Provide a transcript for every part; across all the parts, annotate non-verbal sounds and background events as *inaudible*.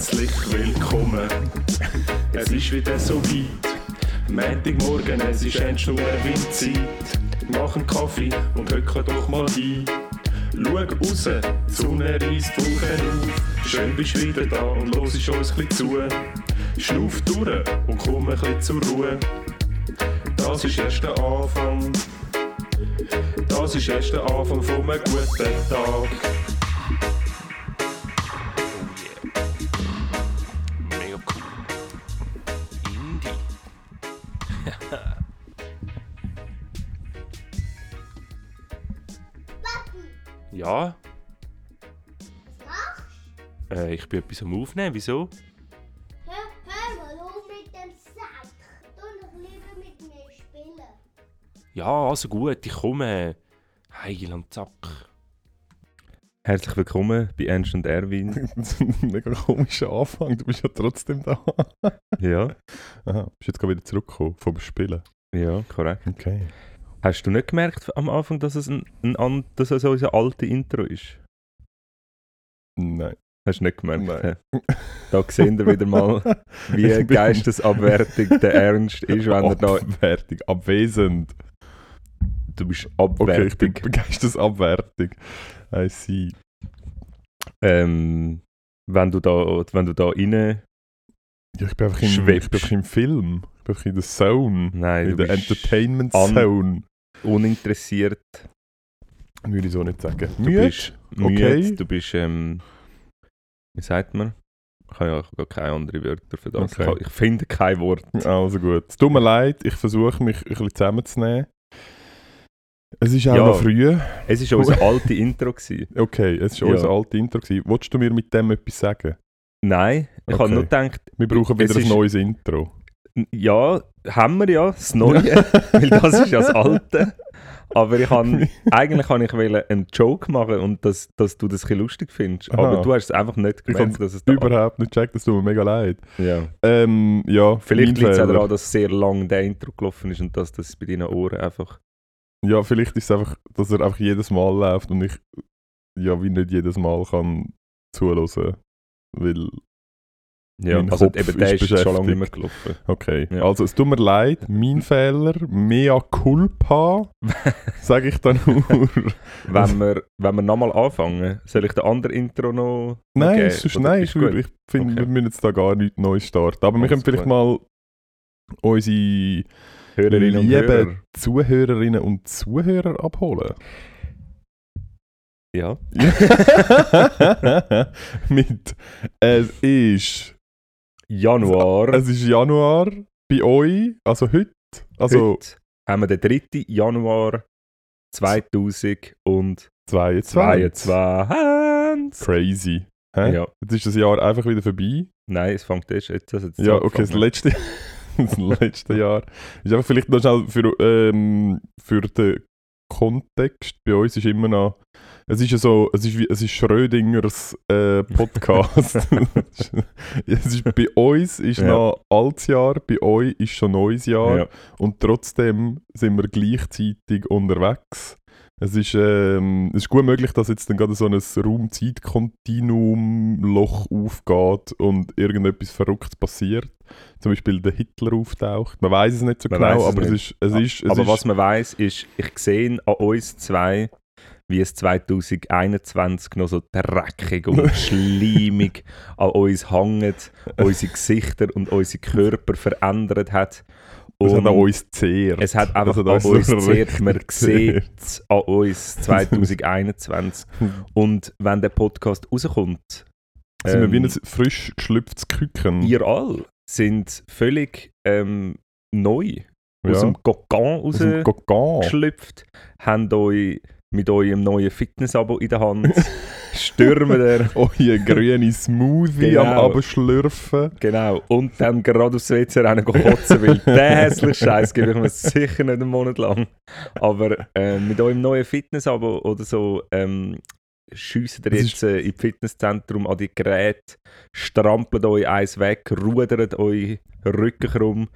herzlich willkommen. Es ist wieder so weit. Montagmorgen, es ist endlich nur Windzeit. Mach einen Kaffee und hocke doch mal ein. Schau raus, die Sonne reißt die auf. Schön bist du wieder da und los ist uns ein zu. Schnuff durch und komm ein bisschen zur Ruhe. Das ist erst der Anfang. Das ist erst der Anfang von einem guten Tag. Bin etwas am Aufnehmen. Wieso? Hör, hör mal auf mit dem Sack. Du doch lieber mit mir spielen. Ja, also gut, ich komme. Heil und Zack. Herzlich willkommen bei Ernst und Erwin. Das ist ein mega komischer Anfang. Du bist ja trotzdem da. *laughs* ja, Aha, bist jetzt gerade wieder zurückgekommen vom Spielen. ja, korrekt. Okay. Hast du nicht gemerkt am Anfang, dass es, ein, ein, dass es unser alte Intro ist? Nein. Hast du nicht gemerkt? Nein. Da sehen wir wieder mal, *laughs* wie geistesabwärtig der Ernst ist, wenn er da. Abwertig, abwesend. Du bist Okay, ich bin abwertig. begeistert I see. ähm, wenn du da, wenn du da rein. Ja, ich bin einfach im, ich bin einfach im Film. Ich bin einfach in der Zone. Nein, in der Entertainment Zone. uninteressiert. Würde ich so nicht sagen. Du Müde? bist müde, Okay. du bist, ähm, wie sagt man? Ich habe ja gar keine anderen Wörter für das. Okay. Ich, finde kein Wort. Also gut. Es tut mir leid, ich versuche mich ein bisschen zusammenzunehmen. Es ist auch Ja. noch früh. Es war unser alte Intro. Gewesen. *laughs* Okay, es war Ja. unser altes Intro. Gewesen. Wolltest du mir mit dem etwas sagen? Nein, ich Okay. habe nur gedacht, Wir brauchen wieder ein neues Intro. ja, haben wir ja, das Neue, *laughs* weil das ist ja das Alte. Aber ich habe, *laughs* eigentlich kann ich wollen einen Joke machen und dass, dass du das ein lustig findest. Aha. Aber du hast es einfach nicht Ich gemerkt, dass es da Überhaupt nicht checkt, das tut mir mega leid. Ja. Ähm, ja, Vielleicht liegt es auch daran, dass sehr lang der Intro gelaufen ist und dass das bei deinen Ohren einfach Ja, vielleicht ist es einfach, dass er einfach jedes Mal läuft und ich ja wie nicht jedes Mal kann zuhören. Weil, Ja, Mein also Kopf eben der ist ist, schon lange nicht mehr gelaufen. okay. Ja. Also es tut mir leid, mein *laughs* Fehler, mea culpa, *laughs* sage ich dann nur. Wenn wir, wenn wir nochmal anfangen, soll ich den anderen Intro noch Nein, geben? sonst, nein ist ich, gut? ich finde, Okay. wir müssen jetzt da gar nichts Neues starten. Aber wir Alles können vielleicht mal unsere Hörerinnen und lieben Hörer. Zuhörerinnen und Zuhörer abholen. Ja. *laughs* Mit es ist Januar. es ist Januar bei euch, also heute, also Heute haben wir den 3. Januar 2022. 22. Crazy. Hä? Ja. Jetzt ist das Jahr einfach wieder vorbei. Nein, es fängt erst jetzt. Also jetzt Ja, okay, das letzte, *laughs* das letzte Jahr ist einfach vielleicht noch schnell für, ähm, für den Kontext. Bei uns ist immer noch, es ist ja so, es ist, wie, es ist Schrödingers äh, Podcast. *laughs* *laughs* es ist, bei uns ist Ja. noch altes Jahr, bei euch ist schon neues Jahr Ja. und trotzdem sind wir gleichzeitig unterwegs. Es ist, ähm, es ist gut möglich, dass jetzt dann gerade so ein Raum-Zeit-Kontinuum-Loch aufgeht und irgendetwas Verrücktes passiert. Zum Beispiel der Hitler auftaucht. Man weiß es nicht so Man genau, es aber es nicht. ist, es ist, es Aber ist was man weiß, ist, ich sehe an uns zwei, wie es 2021 noch so dreckig und *laughs* schleimig an uns hängt, unsere Gesichter und unsere Körper verändert hat. es hat Und an uns zehrt. Es hat einfach an *laughs* uns so uns richtig Man sieht es an uns 2021. *laughs* Und wenn der Podcast rauskommt, sind wir wie ähm, ein frisch geschlüpftes Küken. ihr alle sind völlig ähm, neu aus ja. Aus dem Kokon. rausgeschlüpft, habt euch mit eurem neuen Fitness-Abo in der Hand, *laughs* stürmen der, Euer grüne Smoothie Genau. am Abschlürfen. genau, und dann gerade aufs WC rennen kotzen, weil *laughs* der hässliche Scheiß gebe ich mir sicher nicht einen Monat lang. Aber äh, mit eurem neuen Fitness-Abo oder so ähm, schiessen ihr jetzt äh, im Fitnesszentrum an die Geräte, strampelt euch eins weg, rudert euch Rücken krumm.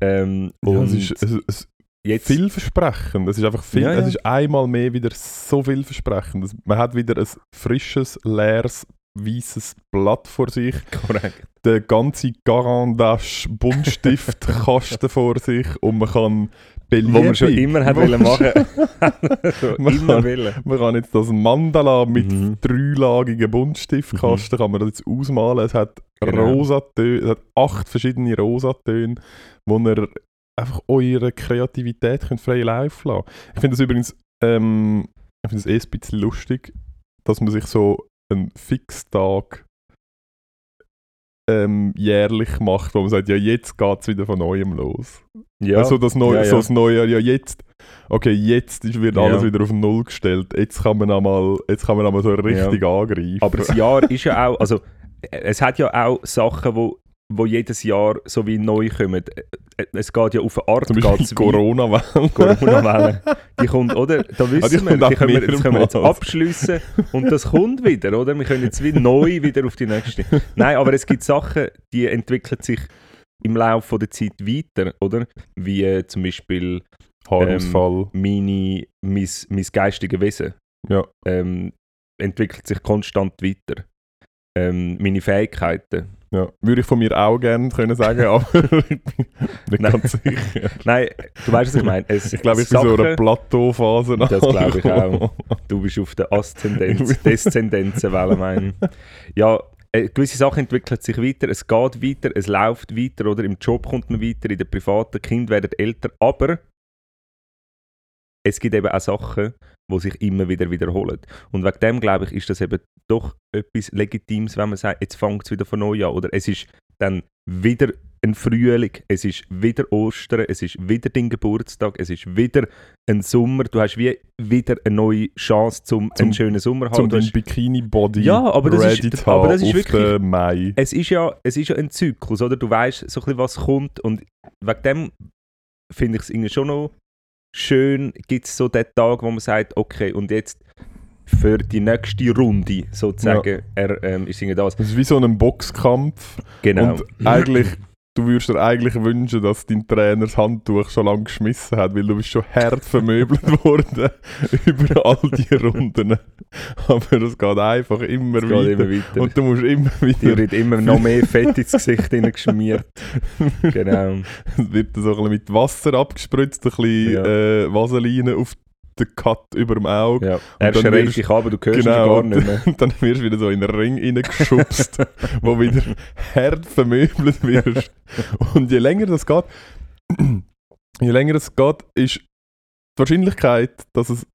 Ähm, Ja, und es ist, es, es, jetzt vielversprechend. Es ist einfach viel, Ja, ja. es ist einmal mehr wieder so vielversprechend. Man hat wieder ein frisches, leeres weißes Blatt vor sich, Korrekt. der ganze Garandash Buntstiftkasten *laughs* vor sich und man kann Wo man schon beliebig- immer hat wo wollen machen. *laughs* Man immer kann- wollen. Man kann jetzt das Mandala mit Mhm. dreilagigen Buntstiftkasten kann man das jetzt ausmalen. Es hat Genau. Rosatöne, es hat acht verschiedene Rosatöne, wo ihr einfach eure Kreativität könnt frei Lauf lassen. Ich finde das übrigens, ähm, ich finde es eh ein bisschen lustig, dass man sich so einen Fixtag ähm, jährlich macht, wo man sagt, ja jetzt geht es wieder von neuem los. Ja, Also das neue, ja, so ja. das Neujahr, ja jetzt, okay, jetzt wird Ja. alles wieder auf Null gestellt. Jetzt kann man einmal, jetzt kann man einmal so richtig angreifen. Aber das Jahr ist ja auch, also es hat ja auch Sachen, wo, wo jedes Jahr so wie neu kommen. Äh, Es geht ja auf eine Art, Zum Beispiel die Corona-Welle. Corona-Welle. Die kommt, oder? Da wissen Ah, die wir, die können wir, das können wir jetzt abschliessen und das kommt wieder, oder? Wir können jetzt wie neu wieder auf die nächste. Nein, aber es gibt Sachen, die entwickeln sich im Laufe der Zeit weiter, oder? Wie äh, zum Beispiel Haarausfall. meine, mein, mein geistiges Wesen Ja. ähm, entwickelt sich konstant weiter. Ähm, meine Fähigkeiten. Ja. Würde ich von mir auch gerne können sagen, *laughs* aber *laughs* ich bin nicht Nein. ganz sicher. Nein, du weißt, was ich meine. Es, Ich glaube, ich bin so in einer Sachen- Plateauphase Das glaube ich angekommen. Du bist auf der *laughs* Aszendenz, Deszendenzenwelle, meine ich. Ja, äh, gewisse Sachen entwickeln sich weiter, es geht weiter, es läuft weiter, oder im Job kommt man weiter, in der privaten, Kinder werden älter, aber es gibt eben auch Sachen, die sich immer wieder wiederholen. Und wegen dem, glaube ich, ist das eben doch etwas Legitimes, wenn man sagt, jetzt fängt es wieder von neu an, oder es ist dann wieder ein Frühling, es ist wieder Ostern, es ist wieder dein Geburtstag, es ist wieder ein Sommer, du hast wie wieder eine neue Chance, zum, Zum- einen schönen Sommer zu Zum haben. Du dein hast- Bikini-Body Ja, aber das ready ist- aber das ist wirklich- Mai. es ist ja, es ist ja ein Zyklus, oder? Du weißt so ein bisschen, was kommt und wegen dem finde ich es irgendwie schon noch schön, gibt es so den Tag, wo man sagt, okay, und jetzt für die nächste Runde sozusagen, er ähm, ist das. Das ist wie so ein Boxkampf. Genau. Und eigentlich, du würdest dir eigentlich wünschen, dass dein Trainer das Handtuch schon lange geschmissen hat, weil du bist schon hart vermöbelt *laughs* worden *laughs* über all die *laughs* Runden. Aber es geht einfach immer weiter. geht immer weiter. Und du musst immer die wieder, wird immer noch mehr Fett ins Gesicht hineingeschmiert. genau. es wird so ein bisschen mit Wasser abgespritzt, ein bisschen Ja. äh, Vaseline auf den Cut über dem Auge. Ja. Er schreit dich ab, du hörst ihn Genau, gar und, nicht mehr. und *laughs* dann wirst du wieder so in den Ring reingeschubst, *laughs* wo wieder hart vermöbelt wirst. Und je länger das geht, *clears throat* je länger es geht, ist die Wahrscheinlichkeit, dass es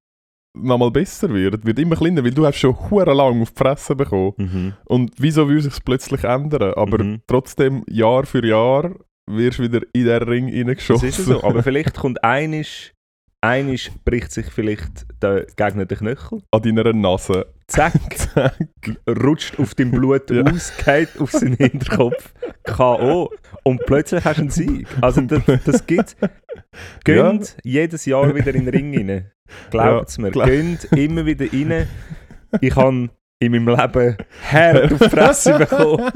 nochmal besser wird, wird immer kleiner, weil du hast schon hure lang auf die Fresse bekommen. Mhm. Und wieso will sich plötzlich ändern? Aber Mhm. trotzdem, Jahr für Jahr, wirst du wieder in den Ring Das reingeschossen. ist ja so. Aber vielleicht kommt einisch, einisch bricht sich vielleicht der Gegner den Knöchel. An deiner Nase. Zack, *laughs* Zack. rutscht auf dein Blut Ja. aus, geht auf seinen Hinterkopf, K.O. Und plötzlich hast du einen Sieg. Also das, das gibt Gönnt jedes Jahr wieder in den Ring rein. Glaubt es mir. glaub- Gönnt immer wieder rein. Ich habe in meinem Leben hart auf die Fresse *laughs* bekommen.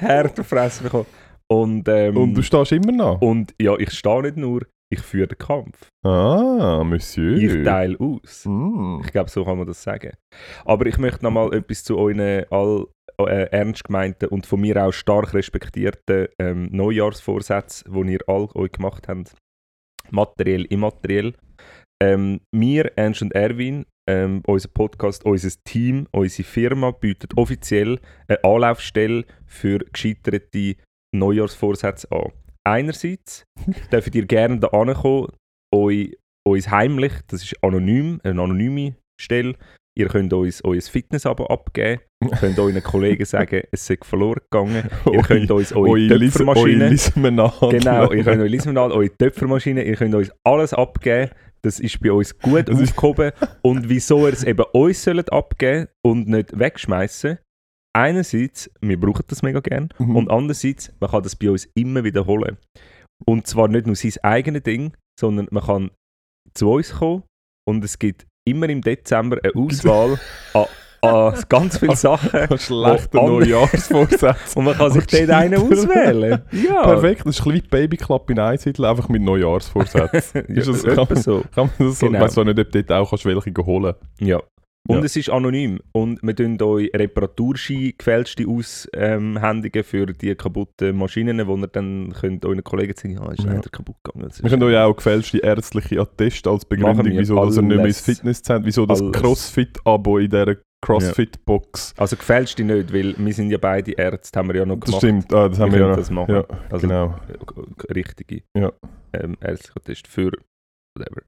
hart auf die Fresse bekommen. Und, ähm, Und du stehst immer noch. und ja, ich stehe nicht nur, ich führe den Kampf. Ah, Monsieur. Ich teile aus. Mm. Ich glaube, so kann man das sagen. Aber ich möchte noch mal etwas zu euren all äh, ernst gemeinten und von mir auch stark respektierten ähm, Neujahrsvorsätzen, die ihr all euch gemacht habt. Materiell, immateriell. Ähm, wir, Ernst und Erwin, ähm, unser Podcast, unser Team, unsere Firma bietet offiziell eine Anlaufstelle für gescheiterte Neujahrsvorsätze an. Einerseits dürft ihr gerne da ankommen, euch, uns heimlich, das ist anonym, eine anonyme Stelle, ihr könnt uns euer Fitness-Abo abgeben, könnt euren Kollegen *laughs* sagen, es sei verloren gegangen, ihr könnt uns eure Eure Töpfermaschine... eure Lismenade. Genau, ihr könnt euch Lismenal, eure Töpfermaschine, ihr könnt uns alles abgeben. Das ist bei uns gut aufgehoben. Und wieso ihr es eben uns sollt abgeben und nicht wegschmeißen? Einerseits, wir brauchen das mega gern. Mhm. Und andererseits, man kann das bei uns immer wiederholen. Und zwar nicht nur sein eigenes Ding, sondern man kann zu uns kommen und es gibt immer im Dezember eine *laughs* Auswahl an, an ganz viele Sachen. *laughs* Schlechter Wo andere- Neujahrsvorsatz. *laughs* Und man kann sich dort einen auswählen. Ja. Perfekt, das ist ein bisschen Babyklapp in Einsiedel, einfach mit Neujahrsvorsätzen. Ja, Ist das- kann man- so. Kann man das so, Genau. Ich weiß auch nicht, ob du dort auch kannst welche holen Ja. Und Ja. es ist anonym. Und wir tun euch Reparaturschein gefälschte aushändigen für die kaputten Maschinen, wo ihr dann könnt euren Kollegen sagen, ja, ist Ja. leider kaputt gegangen. Das Wir können euch auch gefälschte ärztliche Atteste als Begründung, wir wieso dass ihr nicht mehr ins alles. Fitnesszentrum, wieso das Alles. Crossfit-Abo in dieser Crossfit-Box. Also gefälschte nicht, weil wir sind ja beide Ärzte, haben wir ja noch Das gemacht. stimmt, ah, das haben wir können ja noch. das machen. Ja, Also genau. äh, richtige Ja. ähm, ärztliche Test für whatever.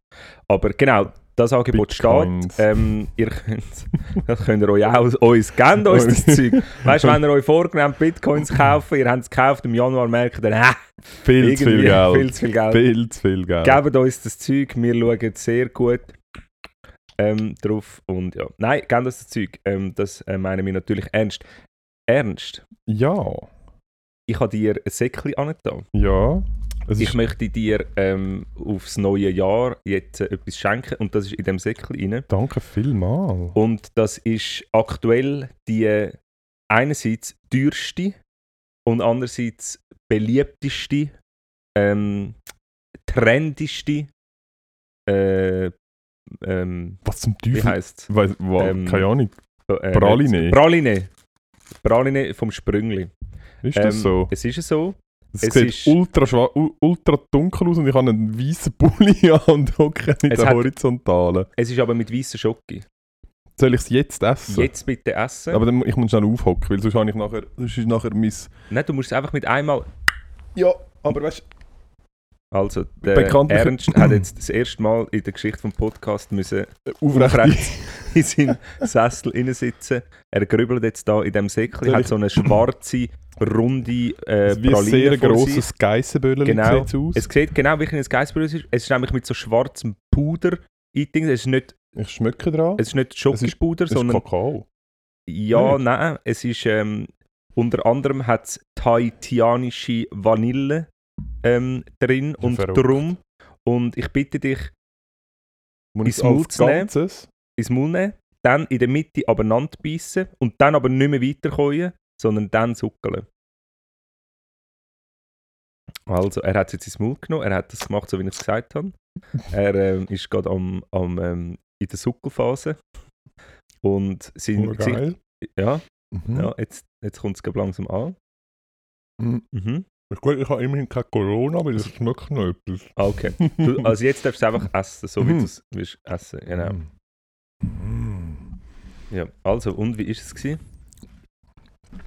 Aber genau, das Angebot Bitcoins. steht. Ähm, ihr könnt, *laughs* das könnt ihr euch auch, uns gebt uns das *laughs* Zeug. Weißt du, wenn ihr euch vorgenommen Bitcoins kaufen, ihr habt es gekauft, im Januar merkt ihr, äh, Viel zu viel Geld. viel zu viel Geld. Viel zu viel Geld. Gebt uns das Zeug, wir schauen sehr gut ähm, drauf. Und ja, nein, gebt uns das Zeug. Ähm, das äh, meinen wir natürlich ernst. Ernst, Ja, ich habe dir ein Säckchen angetan. ja. Es Ich möchte dir ähm, aufs neue Jahr jetzt äh, etwas schenken und das ist in dem Säckchen rein. danke vielmals. Und das ist aktuell die äh, einerseits teuerste und andererseits beliebteste, ähm, trendigste, äh, ähm, Was zum wie Teufel? heisst es? Ähm, keine Ahnung. Äh, Praline. Praline. Praline vom Sprüngli. Ist das Ähm, so? Es ist so. Es, es sieht ist- ultra, ultra dunkel aus und ich habe einen weißen Pulli *laughs* an und hocke in der Horizontalen. Es ist aber mit weißer Schoki. Soll ich es jetzt essen? Jetzt bitte essen. Aber dann, ich muss schnell aufhocken, weil sonst habe ich nachher, sonst ist nachher mein... Nein, du musst es einfach mit einmal. Ja, aber weißt Also, der Ernst hat jetzt das erste Mal in der Geschichte des Podcasts müssen du, aufrecht... aufrecht in seinen Sessel sitzen. Er grübelt jetzt da in dem Säckchen, hat so eine schwarze, runde äh, wie ein sehr grosses Geissenböllchen Genau. sieht's aus. Es sieht genau wie ein Geissbrüder ist. Es ist nämlich mit so schwarzem Puder eingedingst. Es ist nicht, ich schmecke dran. es ist nicht Schokipuder, Es ist sondern Kakao. Ja, Nicht? nein. Es ist ähm, unter anderem hat es tahitianische Vanille ähm, drin und verrückt. drum. Und ich bitte dich, Muss ins Maul zu nehmen? Ganzes? ins Maul nehmen, dann in der Mitte abeinander beißen und dann aber nicht mehr weiterkommen, sondern dann suckeln. Also, er hat es jetzt ins Maul genommen, er hat das gemacht, so wie ich es gesagt habe. Er ähm, ist gerade am, am, ähm, in der Suckelphase. Und sein geil. ja, Mhm. ja, jetzt, jetzt kommt es langsam an. Mhm. Mhm. Ist gut, ich habe immerhin kein Corona, aber es schmeckt noch etwas. Ah, okay. Du, *laughs* also jetzt darfst du einfach essen, so wie Mhm. du es essen. Genau. Mhm. Ja. Also, und wie ist es gewesen?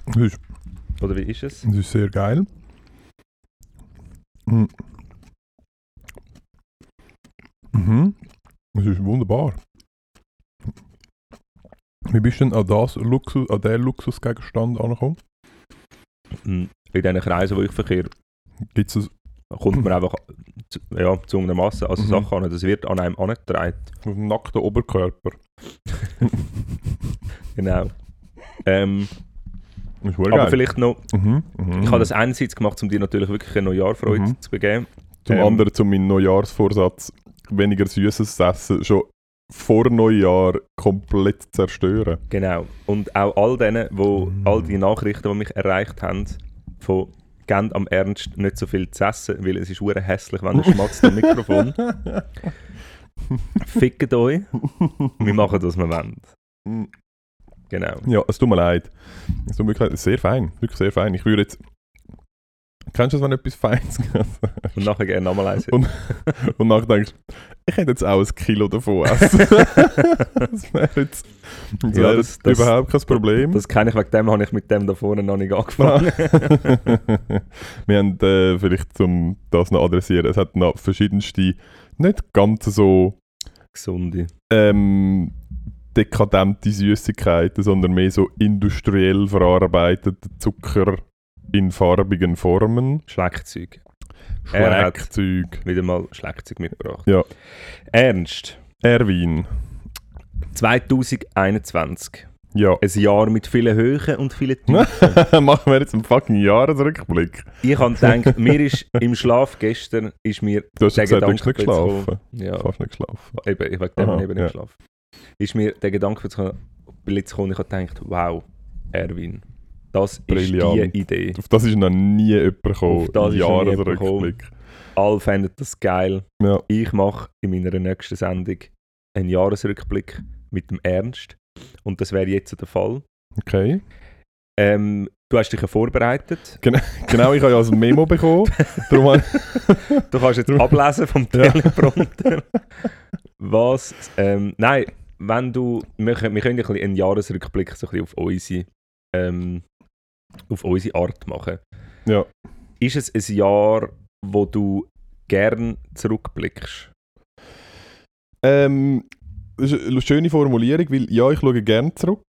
Das ist, Oder wie ist es? das ist sehr geil. Mhm. Mhm. Das ist wunderbar. Wie bist du denn an, das Luxus, an diesen Luxusgegenstand angekommen? Mhm. In diesen Kreisen, wo ich verkehre, Gibt es kommt man einfach zu, ja, zu einer Masse, also Mhm. Sachen an. Das wird an einem angetragen. auf dem nackten Oberkörper? *laughs* Genau. Ähm, aber geil. vielleicht noch, Mhm. Mhm. ich habe das einerseits gemacht, um dir natürlich wirklich eine Neujahrfreude Mhm. zu begeben. Zum ähm, anderen zu meinem Neujahrsvorsatz, weniger Süßes zu essen, schon vor Neujahr komplett zerstören. Genau. Und auch all denen, wo Mm. all die Nachrichten, die mich erreicht haben, von «Gebt am Ernst nicht so viel zu essen, weil es ist hure hässlich, wenn ihr *laughs* schmatzt am Mikrofon». *laughs* Fickt euch. Wir machen, was wir wollen. Genau. Ja, es tut mir leid. Es tut mir wirklich leid. Sehr fein, wirklich sehr fein. Ich würde jetzt... Kennst du das, wenn etwas Feines *laughs* Und nachher gerne nochmal eins. Und- und nachher denkst ich hätte jetzt auch ein Kilo davon essen. *laughs* das wäre jetzt, das Ja, das- das- überhaupt kein Problem. Das kenne ich, wegen dem habe ich mit dem da vorne noch nicht angefangen. *laughs* Wir haben äh, vielleicht, um das noch adressieren, es hat noch verschiedenste, nicht ganz so Gesunde. ähm, dekadente Süßigkeiten, sondern mehr so industriell verarbeitete Zucker in farbigen Formen. Schleckzeug. Schleckzeug. Wieder mal Schleckzeug mitgebracht. Ja. Ernst. Erwin. 2021. Ja. Ein Jahr mit vielen Höhen und vielen *laughs* Tiefen. Machen wir jetzt einen fucking Jahresrückblick. ich habe gedacht, mir ist im Schlaf gestern ist mir Du hast gesagt, du hast nicht geschlafen. Ja, Fast nicht geschlafen. eben, ich Aha, eben nicht ja. geschlafen. Ist mir der Gedanke gekommen, ich habe gedacht, wow, Erwin, das Brillant. ist die Idee. Auf das ist noch nie jemand gekommen. Auf das Jahresrückblick. Alle fänden das geil. Ja. Ich mache in meiner nächsten Sendung einen Jahresrückblick mit dem Ernst. Und das wäre jetzt der Fall. Okay. Ähm, du hast dich ja vorbereitet. *laughs* Genau, ich habe ja ein Memo bekommen. *laughs* Darum Du kannst jetzt ablesen vom. Teleprompter. Was? Ähm, nein, wenn du. Wir können, wir können ein einen Jahresrückblick so ein bisschen auf unsere, ähm, auf unsere Art machen. Ja. Ist es ein Jahr, wo du gern zurückblickst? ähm, das ist eine schöne Formulierung, weil ja, ich schaue gerne zurück,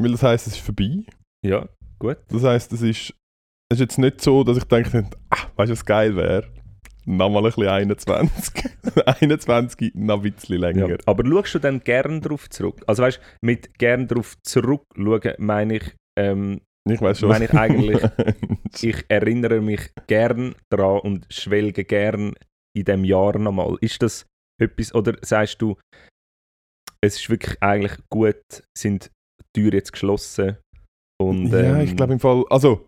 weil das heisst, es ist vorbei. Ja, gut. Das heisst, es ist, es ist jetzt nicht so, dass ich denke, ah, weißt du, was geil wäre? Nochmal ein bisschen 21. 21 *laughs* noch ein bisschen länger. Ja. Aber schaust du dann gern drauf zurück? Also weißt du, mit gern drauf zurückschauen meine ich, ähm, Ich weiß schon. Meine ich eigentlich- *laughs* ich erinnere mich gern daran und schwelge gern in dem Jahr nochmal. Ist das etwas, oder sagst du, es ist wirklich eigentlich gut, sind die Türen jetzt geschlossen und ja, ähm, ich glaube im Fall, also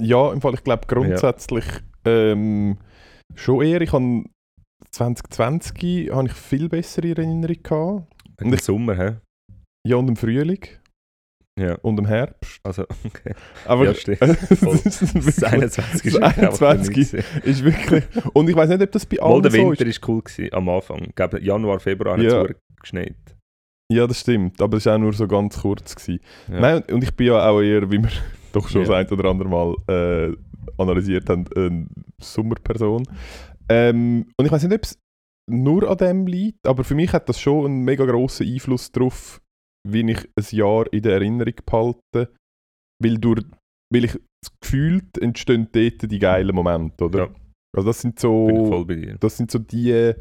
ja, im Fall, ich glaube grundsätzlich ähm, schon eher. Ich habe 2020 habe ich viel bessere Erinnerung gehabt. im Sommer, hä? Ja, und im Frühling Ja, und im Herbst. also okay. Aber Ja, stimmt. *laughs* Das wirklich, 21 ist das wirklich einfach 21 nichts gewesen. ist wirklich. Und ich weiß nicht, ob das bei Mal allen der so Winter ist. ist cool gewesen, am Anfang. Ich glaube, Januar, Februar hat Ja. es geschneit. Ja, das stimmt. Aber es war auch nur so ganz kurz. Gewesen. Ja. Nein, und ich bin ja auch eher, wie wir *laughs* doch schon Ja. das ein oder andere Mal äh, analysiert haben, eine Sommerperson. Ähm, und ich weiß nicht, ob es nur an dem liegt, aber für mich hat das schon einen mega grossen Einfluss darauf, wie ich ein Jahr in der Erinnerung behalte. Weil, durch, weil ich das gefühlt entstehen dort die geilen Momente, oder? Ja. Also das sind so, voll bei dir. das sind so die,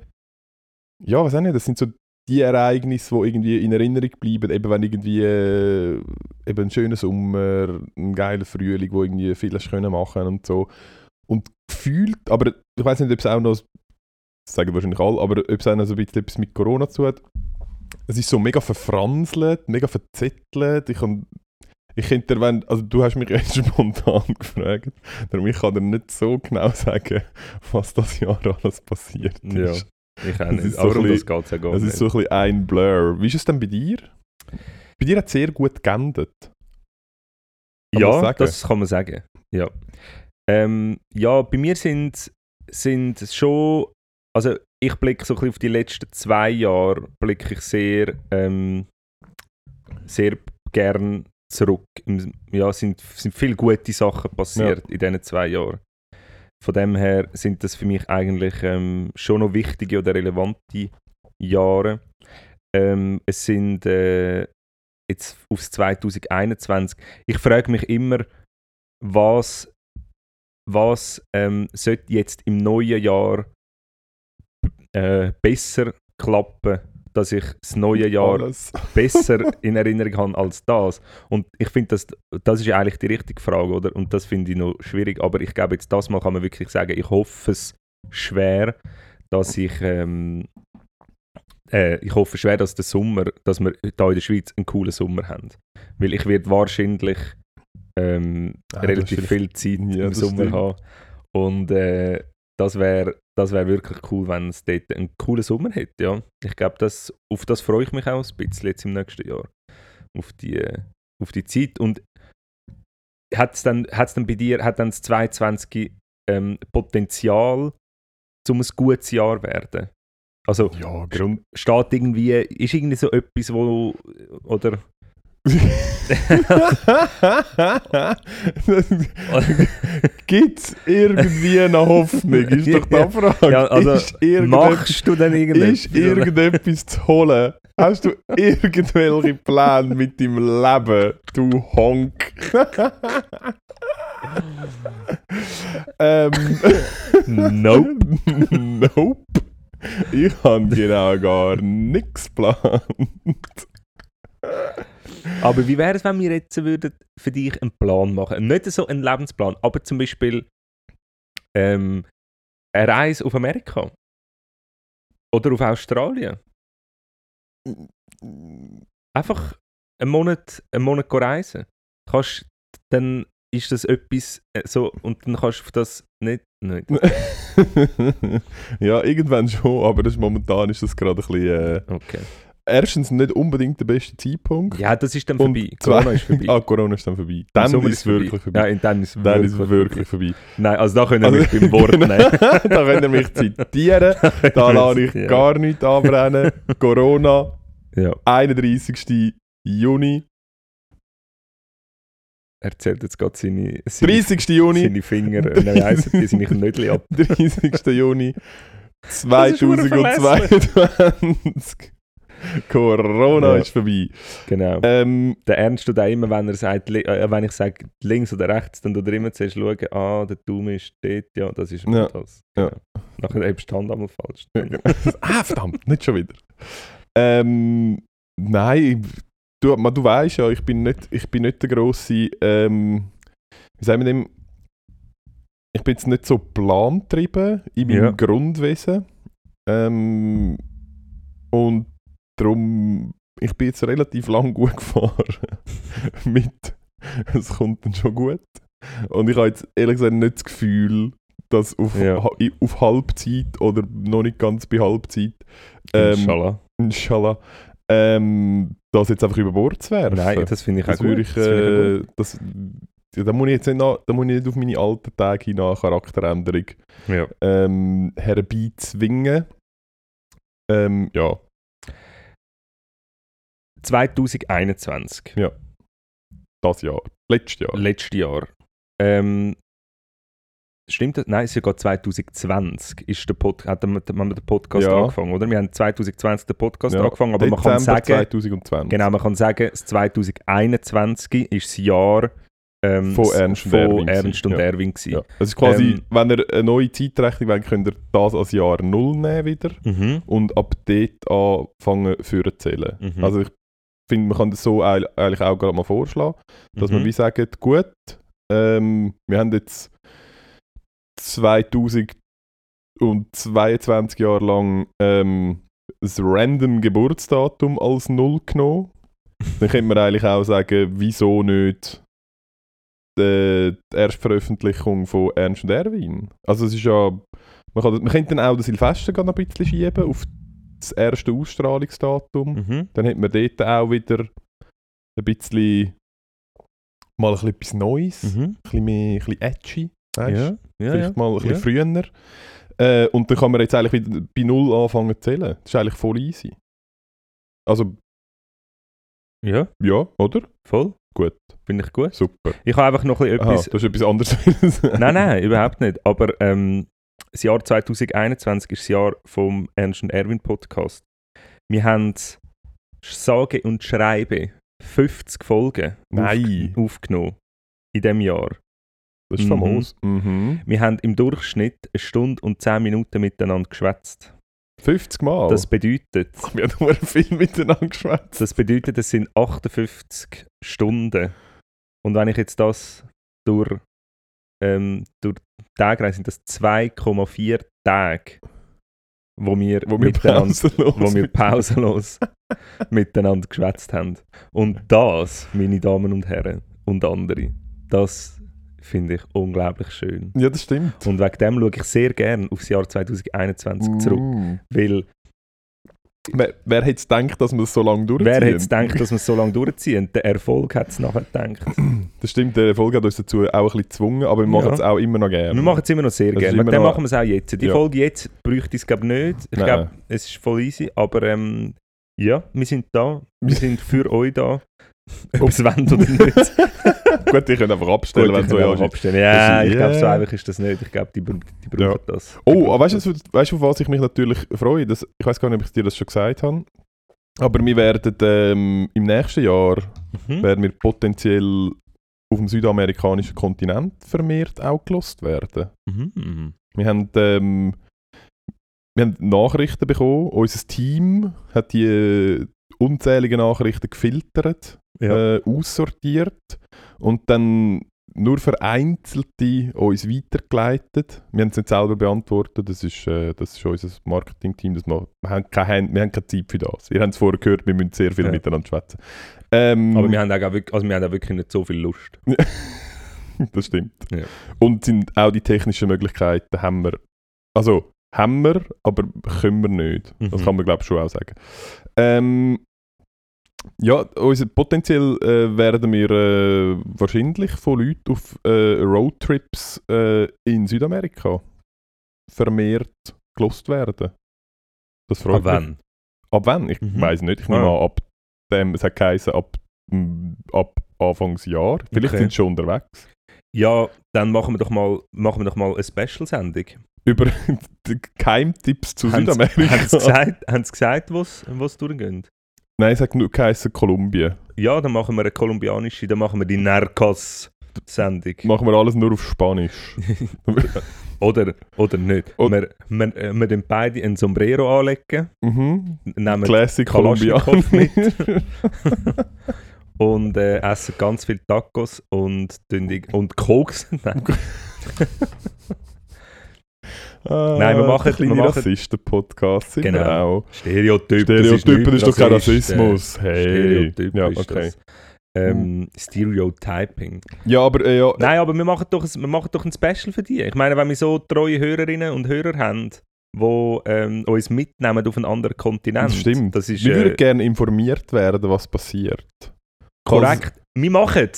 ja, was auch nicht, das sind so die Ereignisse, die irgendwie in Erinnerung bleiben, eben wenn irgendwie äh, eben ein schöner Sommer, ein geiler Frühling, wo irgendwie viel hast können machen und so. Und gefühlt, aber ich weiß nicht, ob es auch noch, das sagen wahrscheinlich alle, aber ob es auch noch so ein bisschen etwas mit Corona zu hat. Es ist so mega verfranselt, mega verzettelt. Ich kann, ich könnte wenn, also du hast mich *laughs* jetzt spontan gefragt, darum ich kann dir nicht so genau sagen, was das Jahr alles passiert ist. Ja, ich auch Es nicht. so Aber um das geht es ja gar Es nicht. ist so ein bisschen ein Blur. Wie ist es denn bei dir? Bei dir hat es sehr gut geendet. Kann ja, das das kann man sagen. Ja, ähm, ja bei mir sind, sind es schon, also ich blicke so ein bisschen auf die letzten zwei Jahre, blicke ich sehr, ähm, sehr gern zurück. Ja, sind, sind viele gute Sachen passiert in diesen zwei Jahren. Von dem her sind das für mich eigentlich ähm, schon noch wichtige oder relevante Jahre. Ähm, es sind äh, jetzt aufs 2021. Ich frage mich immer, was, was ähm, sollte jetzt im neuen Jahr äh, besser klappen, dass ich das neue Jahr Alles. *laughs* besser in Erinnerung habe als das. Und ich finde, das, das ist ja eigentlich die richtige Frage, oder? Und das finde ich noch schwierig. Aber ich glaube, jetzt das Mal kann man wirklich sagen, ich hoffe es schwer, dass ich. Ähm, äh, ich hoffe schwer, dass der Sommer, dass wir hier in der Schweiz einen coolen Sommer haben. Weil ich werde wahrscheinlich ähm, Ah, relativ viel Zeit Ja, im Sommer stimmt. haben. Und äh, das wäre das wär wirklich cool, wenn es dort einen coolen Sommer hätte. Ja. Ich glaube, das, auf das freue ich mich auch ein bisschen jetzt im nächsten Jahr. Auf die, äh, auf die Zeit. Und hat es dann, hat's dann bei dir, hat dann das 22 ähm, Potenzial, um ein gutes Jahr werden? Also Ja, Grund. steht irgendwie, ist irgendwie so etwas, wo, oder *laughs* Gibt es irgendwie eine Hoffnung? Ist doch die Frage. Ja, also, machst du denn irgendetwas? ist irgendetwas zu holen? Hast du irgendwelche Pläne mit deinem Leben, du Honk? *laughs* ähm, Nope. *laughs* nope. Ich habe genau gar nichts geplant. Aber wie wäre es, wenn wir jetzt würden für dich einen Plan machen? Nicht so einen Lebensplan, aber zum Beispiel ähm, eine Reise auf Amerika. Oder auf Australien. Einfach einen Monat, einen Monat reisen. Kannst, dann ist das etwas äh, so und dann kannst du auf das nicht. nicht. *laughs* ja, irgendwann schon, aber das ist, momentan ist das gerade ein bisschen. Äh, Okay. Erstens nicht unbedingt der beste Zeitpunkt. Ja, das ist dann Und vorbei. Corona ist vorbei. *laughs* Ah, Corona ist dann vorbei. Dann ist es wirklich vorbei. Ja, in dann ist es wirklich wirklich vorbei. Nein, also da können wir Also- mich beim Wort *laughs* nehmen. *laughs* da könnt ihr mich zitieren. Da lasse ich gar nichts anbrennen. Corona, Ja, 31. Juni. er zählt jetzt gerade seine, seine, 30. Juni. seine Finger, nein, die seine Knödel ab. 30. Juni ist verdammt 2022. Corona Ja. ist vorbei. Genau. Ähm, Der Ernst tut auch immer, wenn er sagt, äh, wenn ich sage links oder rechts, dann tut er immer zuerst schauen, ah, der Daumen ist dort, ja, das ist Ja. das. Ja. Genau. Nachher hebst du die Hand einmal falsch. *laughs* ah, verdammt, nicht schon wieder. Ähm, nein, du, man, du weißt ja, ich bin nicht, ich bin nicht der grosse, ähm, wie sagen wir dem, ich bin jetzt nicht so plantrieben in meinem Ja. Grundwesen. Ähm, und darum, ich bin jetzt relativ lang gut *laughs* gefahren mit, es kommt dann schon gut. Und ich habe jetzt ehrlich gesagt nicht das Gefühl, dass auf, Ja. ha- auf Halbzeit oder noch nicht ganz bei Halbzeit, ähm, Inshallah. inshallah, ähm, das jetzt einfach über Bord zu werfen. Nein, das finde ich auch das würde gut. ich, Das finde ich auch äh, das, ja, da muss ich jetzt nicht, nach, da muss ich nicht auf meine alten Tage hinein Charakteränderung ja. ähm, herbeizwingen. Ähm, ja, 2021, das Jahr. Letztes Jahr. letztes Jahr. Ähm, stimmt das? Nein, sogar 2020 ist der Pod hat wir den Podcast Ja. angefangen, oder? Wir haben 2020 den Podcast Ja. angefangen, aber man kann Dezember sagen, 2020. genau, man kann sagen, das 2021 ist das Jahr ähm, Von Ernst und von Erwin Ernst und. Ja. Erwin. Ja. Es ist quasi, Ähm, wenn ihr eine neue Zeitrechnung wollt, könnt ihr das als Jahr Null nehmen wieder Mhm. und ab dort anfangen für zu zählen. Mhm. Also ich finde, man kann das so eigentlich auch gerade mal vorschlagen, dass man Mhm. wie sagt, gut, ähm, wir haben jetzt 2022 Jahre lang ähm, ein random Geburtsdatum als Null genommen. Dann könnte man eigentlich auch sagen, wieso nicht die, die Erstveröffentlichung von Ernst und Erwin. Also es ist ja, man, kann, man könnte dann auch das Silvester noch ein bisschen schieben auf das erste Ausstrahlungsdatum. Mhm. Dann hat man dort auch wieder ein bisschen mal ein bisschen etwas Neues, Mhm. ein bisschen mehr, ein bisschen edgy, weißt? Ja, ja, vielleicht ja. mal ein bisschen früher. Äh, und dann kann man jetzt eigentlich wieder bei Null anfangen zu zählen. Das ist eigentlich voll easy. Also, ja, ja, oder? voll. Gut. Finde ich gut. Super. Ich habe einfach noch ein bisschen Aha, etwas das ist etwas anderes. *laughs* Nein, nein, überhaupt nicht. Aber ähm, das Jahr 2021 ist das Jahr vom Ernst und Erwin Podcast. Wir haben sage und schreibe 50 Folgen Nein. auf, aufgenommen in diesem Jahr. Das ist Mhm. famos. Mhm. Wir haben im Durchschnitt eine Stunde und 10 Minuten miteinander geschwätzt. 50 Mal. Das bedeutet, wir haben nur viel miteinander geschwätzt. das bedeutet, es sind 58 Stunden. Und wenn ich jetzt das durch, ähm, durch Tage rein, sind das 2,4 Tage, wo wir, Wo wir miteinander pausenlos wo wir pausenlos *laughs* miteinander geschwätzt haben. Und das, meine Damen und Herren und andere, das finde ich unglaublich schön. Ja, das stimmt. Und wegen dem schaue ich sehr gerne aufs Jahr 2021 zurück. Mm. Weil Wer, wer hätte gedacht, dass wir das so lange durchziehen? wer hätte gedacht, dass wir es so lange durchziehen? Der Erfolg hat es nachher gedacht. *clears throat* Das stimmt, der Erfolg hat uns dazu auch ein bisschen gezwungen, aber wir machen Ja. es auch immer noch gerne. Wir machen es immer noch sehr Es ist gerne. noch- machen wir es auch jetzt. Die Ja. Folge jetzt bräuchte ich es glaube nicht. Ich glaube, es ist voll easy. Aber ähm, ja, wir sind da. Wir *laughs* sind für euch da. *laughs* Ob es wollt oder nicht. *laughs* Gut, die können einfach abstellen, Gut, wenn ich so ja abstellen. Ja, ich glaube, so ja. einfach ist das nicht. Ich glaube, die, die brauchen das. Die Oh, brauchen aber weißt du, weißt auf was ich mich natürlich freue? Das, ich weiß gar nicht, ob ich dir das schon gesagt habe. Aber wir werden ähm, im nächsten Jahr Mhm. werden wir potenziell auf dem südamerikanischen Kontinent vermehrt auch gelost werden. Mhm. Wir haben, ähm, wir haben Nachrichten bekommen. Unser Team hat die äh, unzähligen Nachrichten gefiltert, Ja. äh, aussortiert und dann nur vereinzelte uns weitergeleitet. Wir haben es nicht selber beantwortet, das ist, äh, das ist unser Marketing-Team. das Wir, haben keine, wir haben keine Zeit für das. Ihr habt es vorher gehört, wir müssen sehr viel Ja. miteinander schwätzen. Ähm, Aber wir haben, auch wirklich, also wir haben auch wirklich nicht so viel Lust. *laughs* das stimmt. Ja. Und sind auch die technischen Möglichkeiten haben wir. Also, haben wir, aber können wir nicht. Das Mhm. kann man glaube ich schon auch sagen. Ähm, ja, unser, potenziell äh, werden wir äh, wahrscheinlich von Leuten auf äh, Roadtrips äh, in Südamerika vermehrt gelost werden. Das freut Ab mich. wann? Ab wann? Ich Mhm. weiß nicht. Ich nehme Ah. an, ab dem, es hat geheißen, ab, ab Anfangsjahr. Vielleicht Okay. sind sie schon unterwegs. Ja, dann machen wir doch mal, machen wir doch mal eine Special-Sendung. Über *laughs* die Geheimtipps zu Haben sie- Südamerika. Haben sie gesagt, gesagt was, was durchgeht? Nein, hat nur geheißen Kolumbien. Ja, dann machen wir eine kolumbianische, dann machen wir die Narcos-Sendung. Machen wir alles nur auf Spanisch. *laughs* Oder, oder nicht. Oder- wir, wir, wir den beide ein Sombrero anlegen, mhm. nehmen Classic Kolumbian. *laughs* und äh, essen ganz viel Tacos und, und Koks. *laughs* Nein. Nein, wir machen- Kleine wir machen- Rassisten-Podcast sind Genau. auch. Stereotyp. Stereotypen, das ist doch kein äh, Rassismus. Hey. Stereotyp Ja, ist okay. Ähm, Stereotyping. Ja, aber äh, ja, Nein, aber wir machen, doch ein, wir machen doch ein Special für die. Ich meine, wenn wir so treue Hörerinnen und Hörer haben, die ähm, uns mitnehmen auf einen anderen Kontinent. das stimmt. Das ist wir würden äh, gerne informiert werden, was passiert. korrekt. Wir machen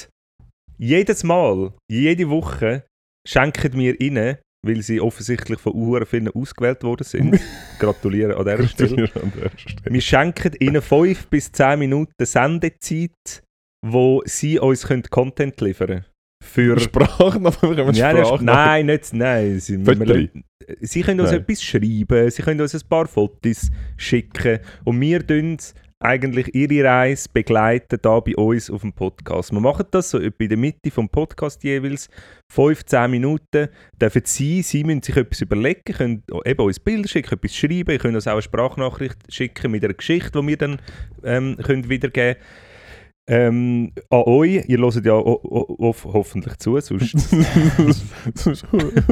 jedes Mal, jede Woche, schenken wir ihnen, weil sie offensichtlich von Uhren vielen ausgewählt worden sind. *laughs* Gratuliere an dieser Stelle. An der Stelle. Wir schenken ihnen 5 bis 10 Minuten Sendezeit, wo sie uns können Content liefern können. Für Sprachnachrichten, Ja, Sprachnachrichten- nein, nicht, nein. Sie, wir, sie können uns Nein. etwas schreiben, sie können uns ein paar Fotos schicken und wir tun eigentlich ihre Reise begleiten da bei uns auf dem Podcast. Wir machen das so etwa in der Mitte vom Podcast jeweils, 15 Minuten, dürfen sie, sie müssen sich etwas überlegen, können eben uns Bilder schicken, etwas schreiben, könnt uns auch eine Sprachnachricht schicken mit einer Geschichte, die wir dann ähm, können wiedergeben ähm, an euch, ihr hört ja hoffentlich zu, *laughs* sonst sonst,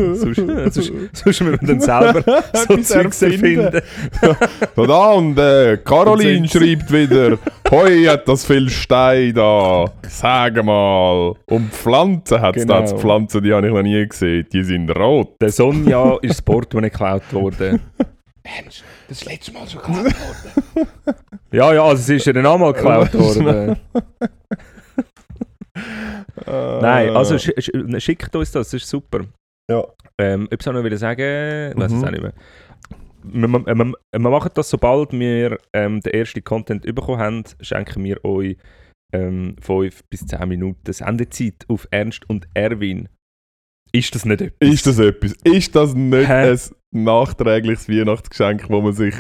sonst, sonst müssen wir dann selber *laughs* so Zeugs erfinden. So *laughs* da und äh, Caroline schreibt wieder, hoi hat das viel Stein da, sag mal. Und Pflanzen hat es Genau. da, die Pflanzen, die habe ich noch nie gesehen, die sind rot. Der Sonja ist das Portemonnaie geklaut worden. Das letzte Mal schon *laughs* geklaut worden. Ja, ja, also es ist ihr dann auch mal geklaut worden. *laughs* Nein, also sch sch schickt uns das, das ist super. Ja. Ähm, etwas auch noch wieder sagen, ich weiß es Mhm. auch nicht mehr. Wir, wir, wir, wir machen das, sobald wir ähm, den ersten Content bekommen haben, schenken wir euch ähm, 5 bis 10 Minuten Sendezeit auf Ernst und Erwin. Ist das nicht etwas? Ist das etwas? Ist das nicht Hä? ein nachträgliches Weihnachtsgeschenk, wo man sich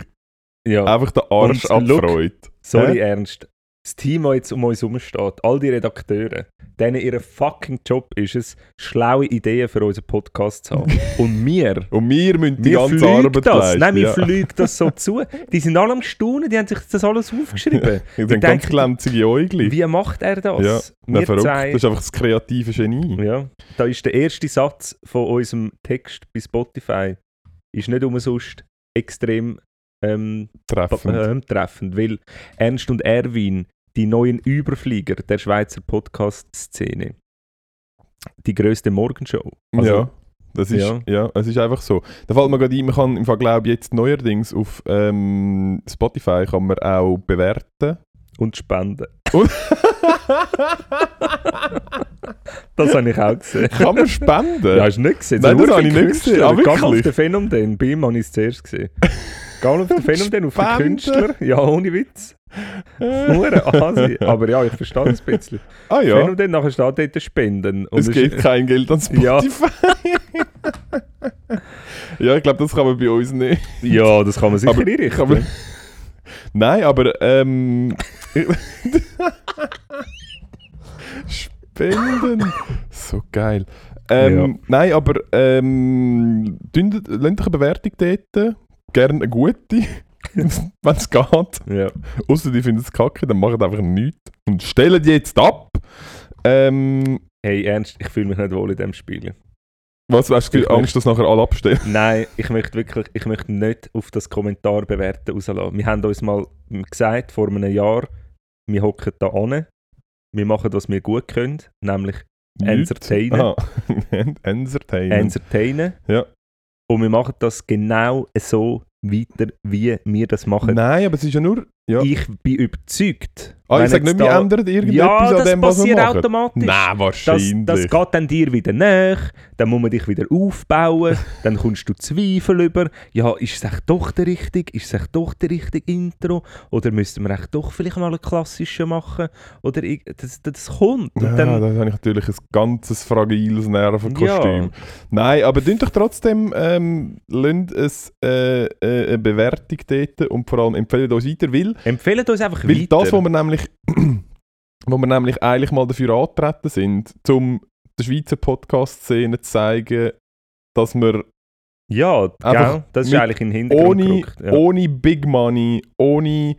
Ja. einfach den Arsch Und look, abfreut? Sorry, Hä? Ernst. Das Team, das jetzt um uns herum steht, all die Redakteure, denen ihr fucking Job ist es, schlaue Ideen für unseren Podcast zu haben. *laughs* Und wir, Und wir müssen die wir ganze Arbeit das. leisten. Nein, wir ja. fliegen das so zu. *laughs* Die sind alle am Staunen, die haben sich das alles aufgeschrieben. *laughs* Die haben ganz glänzige Äugli. Wie macht er das? Ja, Na, verrückt. zwei, Das ist einfach das kreative Genie. ja, da ist der erste Satz von unserem Text bei Spotify ist nicht umsonst extrem ähm, Treffend. ähm, treffend, weil Ernst und Erwin, die neuen Überflieger der Schweizer Podcast-Szene, die größte Morgenshow. Also, ja. Das ist, Ja. ja. es ist einfach so. Da fällt mir gerade ein, man kann im Fall, glaube ich, jetzt neuerdings auf ähm, Spotify kann man auch bewerten. Und Spenden. Und- *laughs* *laughs* Das habe ich auch gesehen. kann man spenden? Ja, hast du nicht gesehen? Nein, das habe ich nicht gesehen. Ah, mal auf den Phänomen, bei ihm habe ich es zuerst gesehen. Mal auf den Phänomen, auf den? Künstler. Ja, ohne Witz. Hure Asi. Aber ja, ich verstehe das ein bisschen. ah ja, Phänomen, nachher steht dort Spenden. Und es gibt kein Geld an *laughs* Ja. Spotify. *laughs* Ja, ich glaube, das kann man bei uns nicht. Ja, das kann man sicher Aber- kann man- Nein, aber ähm, *laughs* Spenden. So geil. Ähm, Ja. Nein, aber ähm, lasst euch eine Bewertung dort. Gerne eine gute, *laughs* wenn es geht. Ja. Außer die finden es kacke, dann macht einfach nichts. Und stellt jetzt ab. Ähm, Hey, Ernst, ich fühle mich nicht wohl in diesem Spiel. was hast Ich du Angst, dass nachher alle abstellen? Nein, ich möchte wirklich, ich möchte nicht auf das Kommentar bewerten rauslassen. Wir haben uns mal gesagt, vor einem Jahr, wir hocken da an, wir machen, was wir gut können, nämlich? Entertainen. *laughs* Aha. Entertainen. entertainen. Ja. und wir machen das genau so weiter, wie wir das machen. Nein, aber es ist ja nur... Ja. Ich bin überzeugt. ah, ich sage nicht, wir ändern irgendetwas Ja, an das dem, was wir passiert automatisch. Nein, Das, wahrscheinlich. das geht dann dir wieder nach, dann muss man dich wieder aufbauen, *laughs* dann kommst du Zweifel über, ja, ist es echt doch der richtige, ist es echt doch der richtige Intro oder müssten wir echt doch vielleicht mal einen klassischen machen oder ich- das, das kommt und ja, dann, das habe ich natürlich ein ganzes fragiles Nervenkostüm. Ja. Nein, aber tun doch trotzdem ähm, lasst es, äh, äh, eine Bewertung dort und vor allem empfehlen uns weiter, weil, empfehlen uns einfach weil weiter. das, wo wir nämlich *clears throat* wo wir nämlich eigentlich mal dafür angetreten sind, um der Schweizer Podcast-Szene zu zeigen, dass wir ja, gell, das ist eigentlich in Hintergrund ohne. Ja. ohne Big Money, ohne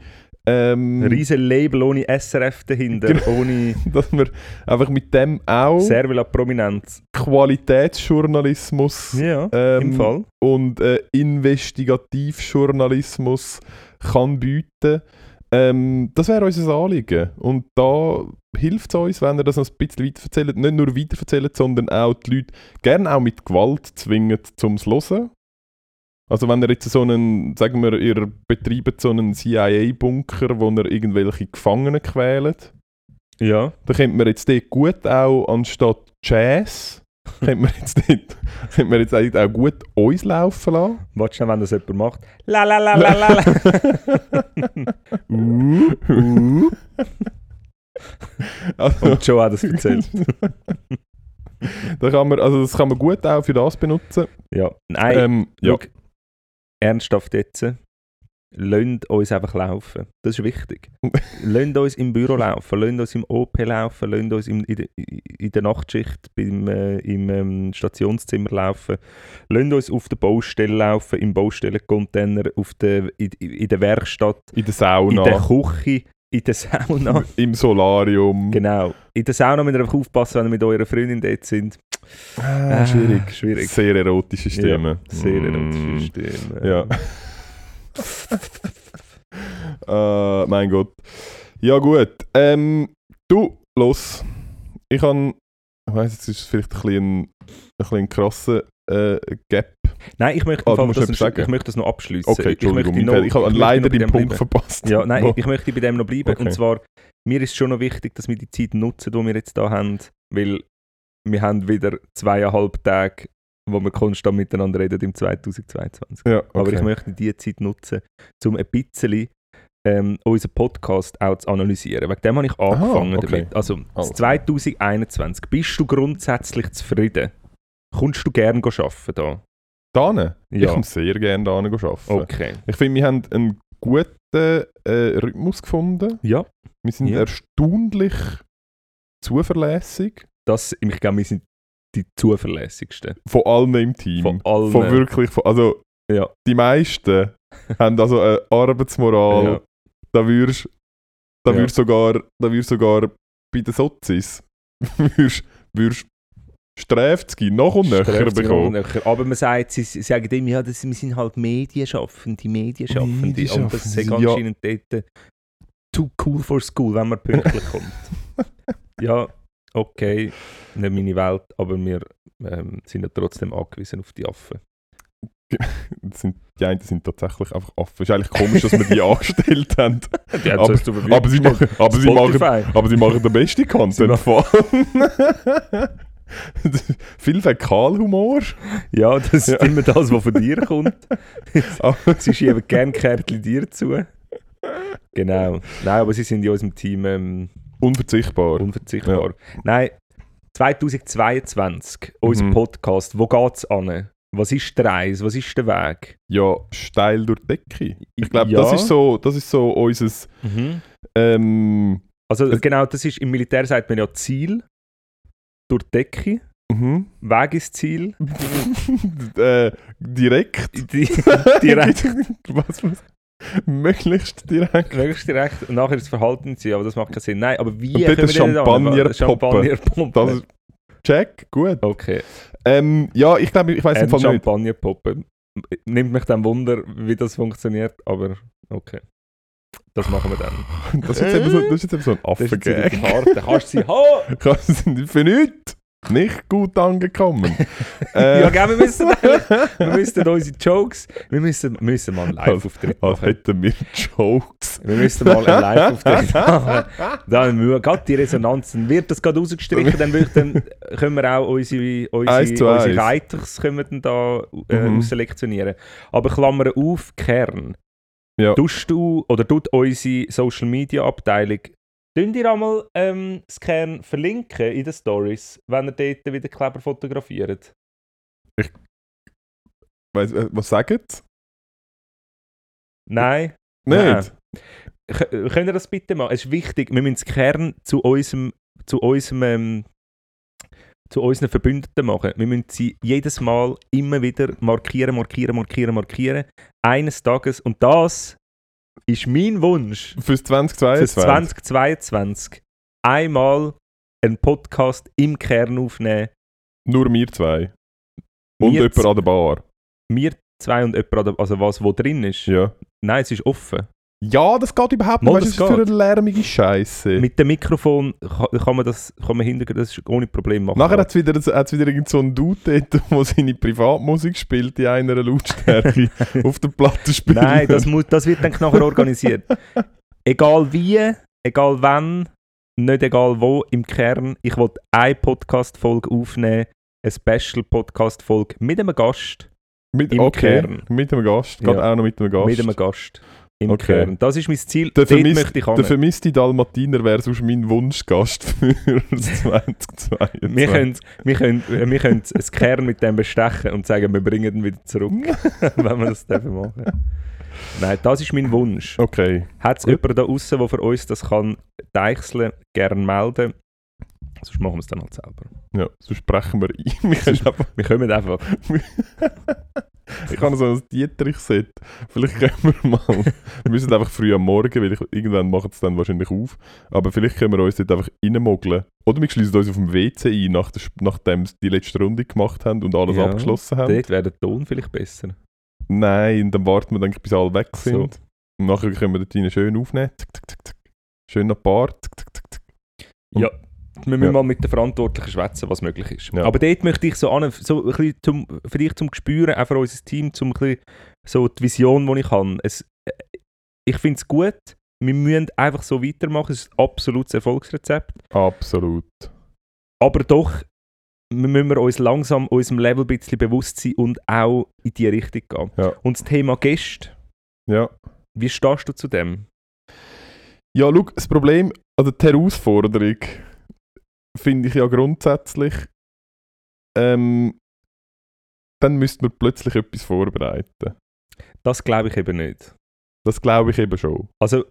ähm, Ein riesen Label ohne SRF dahinter, Genau. ohne *laughs* dass wir einfach mit dem auch Servela Prominenz. Qualitätsjournalismus Ja, ähm, im Fall. und äh, Investigativjournalismus kann bieten. Ähm, das wäre unser Anliegen. Und da hilft es uns, wenn ihr das noch ein bisschen weiterverzählt. Nicht nur weiterverzählt, sondern auch die Leute gerne auch mit Gewalt zwingt zum Hören. Also wenn ihr jetzt so einen, sagen wir, ihr betreibt so einen CIA-Bunker, wo ihr irgendwelche Gefangene quält, Ja. dann könnte man jetzt dort gut auch anstatt Jazz, *laughs* könnte man jetzt dort, könnte man jetzt eigentlich auch gut uns laufen lassen. Warte schnell, wenn das jemand macht. La la la la la la. *laughs* Uh, uh. also, *laughs* Und Joe hat das erzählt. da kann man, also das kann man gut auch für das benutzen. Ja. Nein, Ähm, ja. schau, ernsthaft jetzt. Lasst uns einfach laufen. Das ist wichtig. *laughs* lasst uns im Büro laufen, lasst uns im OP laufen, lasst uns in, der, in der Nachtschicht beim, äh, im ähm, Stationszimmer laufen, lasst uns auf der Baustelle laufen, im Baustellencontainer, auf der, in, in der Werkstatt, In der in Sauna, der Küche, in der Sauna. im Solarium. Genau. In der Sauna müsst ihr einfach aufpassen, wenn ihr mit eurer Freundin dort sind. Ah, Ah, schwierig. schwierig. Sehr erotische Stimme. Ja, sehr Mm. erotische Stimme. Ja. *laughs* äh, mein Gott. Ja gut. Ähm, du, los. Ich kann... Ich weiss, jetzt ist es vielleicht ein bisschen ein, bisschen krasser äh, Gap. Nein, ich möchte, Ah, Fall das, ich möchte das noch abschließen. Okay. Ich, möchte noch, ich habe leider den Punkt bleiben. verpasst. Ja, nein, ich, ich möchte bei dem noch bleiben. Okay. Und zwar, mir ist schon noch wichtig, dass wir die Zeit nutzen, die wir jetzt da haben, weil wir haben wieder zweieinhalb Tage, wo wir konstant miteinander reden im 2022. ja, okay. Aber ich möchte diese Zeit nutzen, um ein bisschen ähm, unseren Podcast auch zu analysieren. Wegen dem habe ich angefangen okay. damit. Also, Also. 2021, bist du grundsätzlich zufrieden? Kommst du gerne arbeiten da? Dane? Ich Ja. komme sehr gerne da arbeiten. Okay. Ich finde, wir haben einen guten äh, Rhythmus gefunden. Ja, Wir sind Ja. erstaunlich zuverlässig. Das, ich glaube, wir sind die zuverlässigsten. Von allen im Team. Von allen. Von wirklich, von, also Ja. die meisten *laughs* haben also eine Arbeitsmoral. Ja. Da würdest da Ja. sogar, da würdest sogar bei den Sozis *laughs* würdest, noch und nöcher bekommen. Aber man sagt, sie, sie sagen immer, ja, das, wir sind halt Medienschaffende, Medienschaffende. Und das ist Medienschaffende, ja. anscheinend dort too cool for school, wenn man pünktlich *laughs* kommt. ja, okay, nicht meine Welt, aber wir ähm, sind ja trotzdem angewiesen auf die Affen. *laughs* Sind, die einen sind tatsächlich einfach offen. Es ist eigentlich komisch, dass wir die *laughs* angestellt haben. Die Aber- Verfügung Aber sie machen, aber sie machen, aber sie machen den besten Content von. *laughs* Viel Fäkalhumor. Ja, das ist Ja. immer das, was von dir kommt. Aber- sie schieben gerne Kärtchen dir zu. Genau. Nein, aber sie sind in unserem Team ähm, Unverzichtbar. unverzichtbar. Nein, 2022, unser Mhm. Podcast, wo geht es an? Was ist der Reis? Was ist der Weg? Ja, steil durch die Decke. Ich glaube, Ja. das, ist so, das ist so unser. Ähm, Also genau, das ist im Militär sagt man ja Ziel durch die Decke, mhm. Weg ist Ziel. *laughs* äh, direkt. Die, *laughs* direkt, *laughs* was, was? *laughs* Möglichst direkt. möglichst direkt. Und nachher das Verhaltensziel, aber das macht keinen Sinn. Nein, aber wie Und denn Champagner da- Champagner poppen. Das check, gut. Okay. Ähm, ja, ich glaube, ich weiß im Ein Fall nicht. Champagner poppen. Nimmt mich dann Wunder, wie das funktioniert, aber okay. Das machen wir dann. Das ist jetzt eben so, das ist jetzt eben so ein Das ist jetzt Affengag. die Karte. Kannst du sie haben? *laughs* Kannst du nicht für nichts. Nicht gut angekommen. *laughs* Äh, Ja, gell, wir müssen, wir müssen unsere Jokes, wir müssen, müssen mal einen Live-Auftritt machen. hätten wir Jokes. Wir müssen mal einen Live-Auftritt *laughs* machen. Dann müssen wir gerade die Resonanz, dann wird das gerade rausgestrichen, dann, wird, dann können wir auch unsere, Eins unsere, unsere eins. Reiters können wir dann da äh, Mhm. ausselektionieren. Aber Klammer auf, Kern. Ja. Tust du oder tut unsere Social Media Abteilung Könnt ihr einmal ähm, das Kern verlinken in den Stories, wenn ihr dort wieder Kleber fotografiert? Weiss, äh, was sagt? Nein? Nicht? K könnt ihr das bitte machen? Es ist wichtig, wir müssen das Kern zu unserem, zu unserem ähm, zu unseren Verbündeten machen. Wir müssen sie jedes Mal immer wieder markieren, markieren, markieren, markieren. Eines Tages. Und das ist mein Wunsch Fürs für 2022? 2022. Einmal einen Podcast im Kern aufnehmen. Nur wir zwei. Und Wir jemand an der Bar. Wir zwei und jemand, also was wo drin ist. Ja. Nein, es ist offen. Ja, das geht überhaupt nicht. Was ist das das für eine lärmige Scheiße? Mit dem Mikrofon kann, kann man das kann man hinter, das ist ohne Problem machen. Nachher hat es wieder, hat's wieder irgend so einen Dude dort, *laughs* der seine Privatmusik spielt in einer Lautstärke *laughs* auf der Platte spielt. Nein, das, muss, das wird dann nachher organisiert. egal wie, egal wann, nicht egal wo, im Kern. Ich will eine Podcast-Folge aufnehmen, eine Special-Podcast-Folge mit einem Gast. mit, im okay, Kern. mit einem Gast. Geht Ja. auch noch mit einem Gast. Mit einem Gast. Im Okay. Kern. Das ist mein Ziel. Der, vermisst, der vermisste Dalmatiner wäre sonst mein Wunschgast für *laughs* das 2022. Wir können, wir, können, wir können das Kern mit dem bestechen und sagen, wir bringen ihn wieder zurück, *laughs* wenn wir das dürfen machen. Nein, das ist mein Wunsch. Okay. Hat es jemanden da draußen, der für uns das kann deichseln, gerne melden. Sonst machen wir es dann halt selber. Ja, sonst sprechen wir ein. *laughs* Wir Wir kommen einfach. Ich habe so ein Dietrich-Set. Vielleicht können wir mal. Wir müssen einfach früh am Morgen, weil ich, irgendwann machen es dann wahrscheinlich auf. Aber vielleicht können wir uns dort einfach reinmogeln. Oder wir schließen uns auf dem WC ein, nach der, nachdem sie die letzte Runde gemacht haben und alles Ja, abgeschlossen haben. Dort wäre der Ton vielleicht besser. Nein, dann warten wir, denke ich, bis alle weg So. sind. Und nachher können wir dort rein schön aufnehmen. Tick, tick, tick, tick. Schön nach Bar. Tick, tick, tick, tick. Und- Ja. Wir müssen Ja. mal mit den Verantwortlichen schwätzen, was möglich ist. Ja. Aber dort möchte ich so, an, so ein bisschen zum, für dich zum Spüren, auch für unser Team, zum ein bisschen so die Vision, die ich habe. Es, äh, ich finde es gut, wir müssen einfach so weitermachen, es ist ein absolutes Erfolgsrezept. Absolut. Aber doch wir müssen wir uns langsam unserem Level ein bisschen bewusst sein und auch in die Richtung gehen. Ja. Und das Thema Gäste, Ja. wie stehst du zu dem? Ja, schau, das Problem, also die Herausforderung, finde ich ja grundsätzlich, ähm, dann müsste man plötzlich etwas vorbereiten. Das glaube ich eben nicht. Das glaube ich eben schon. Also,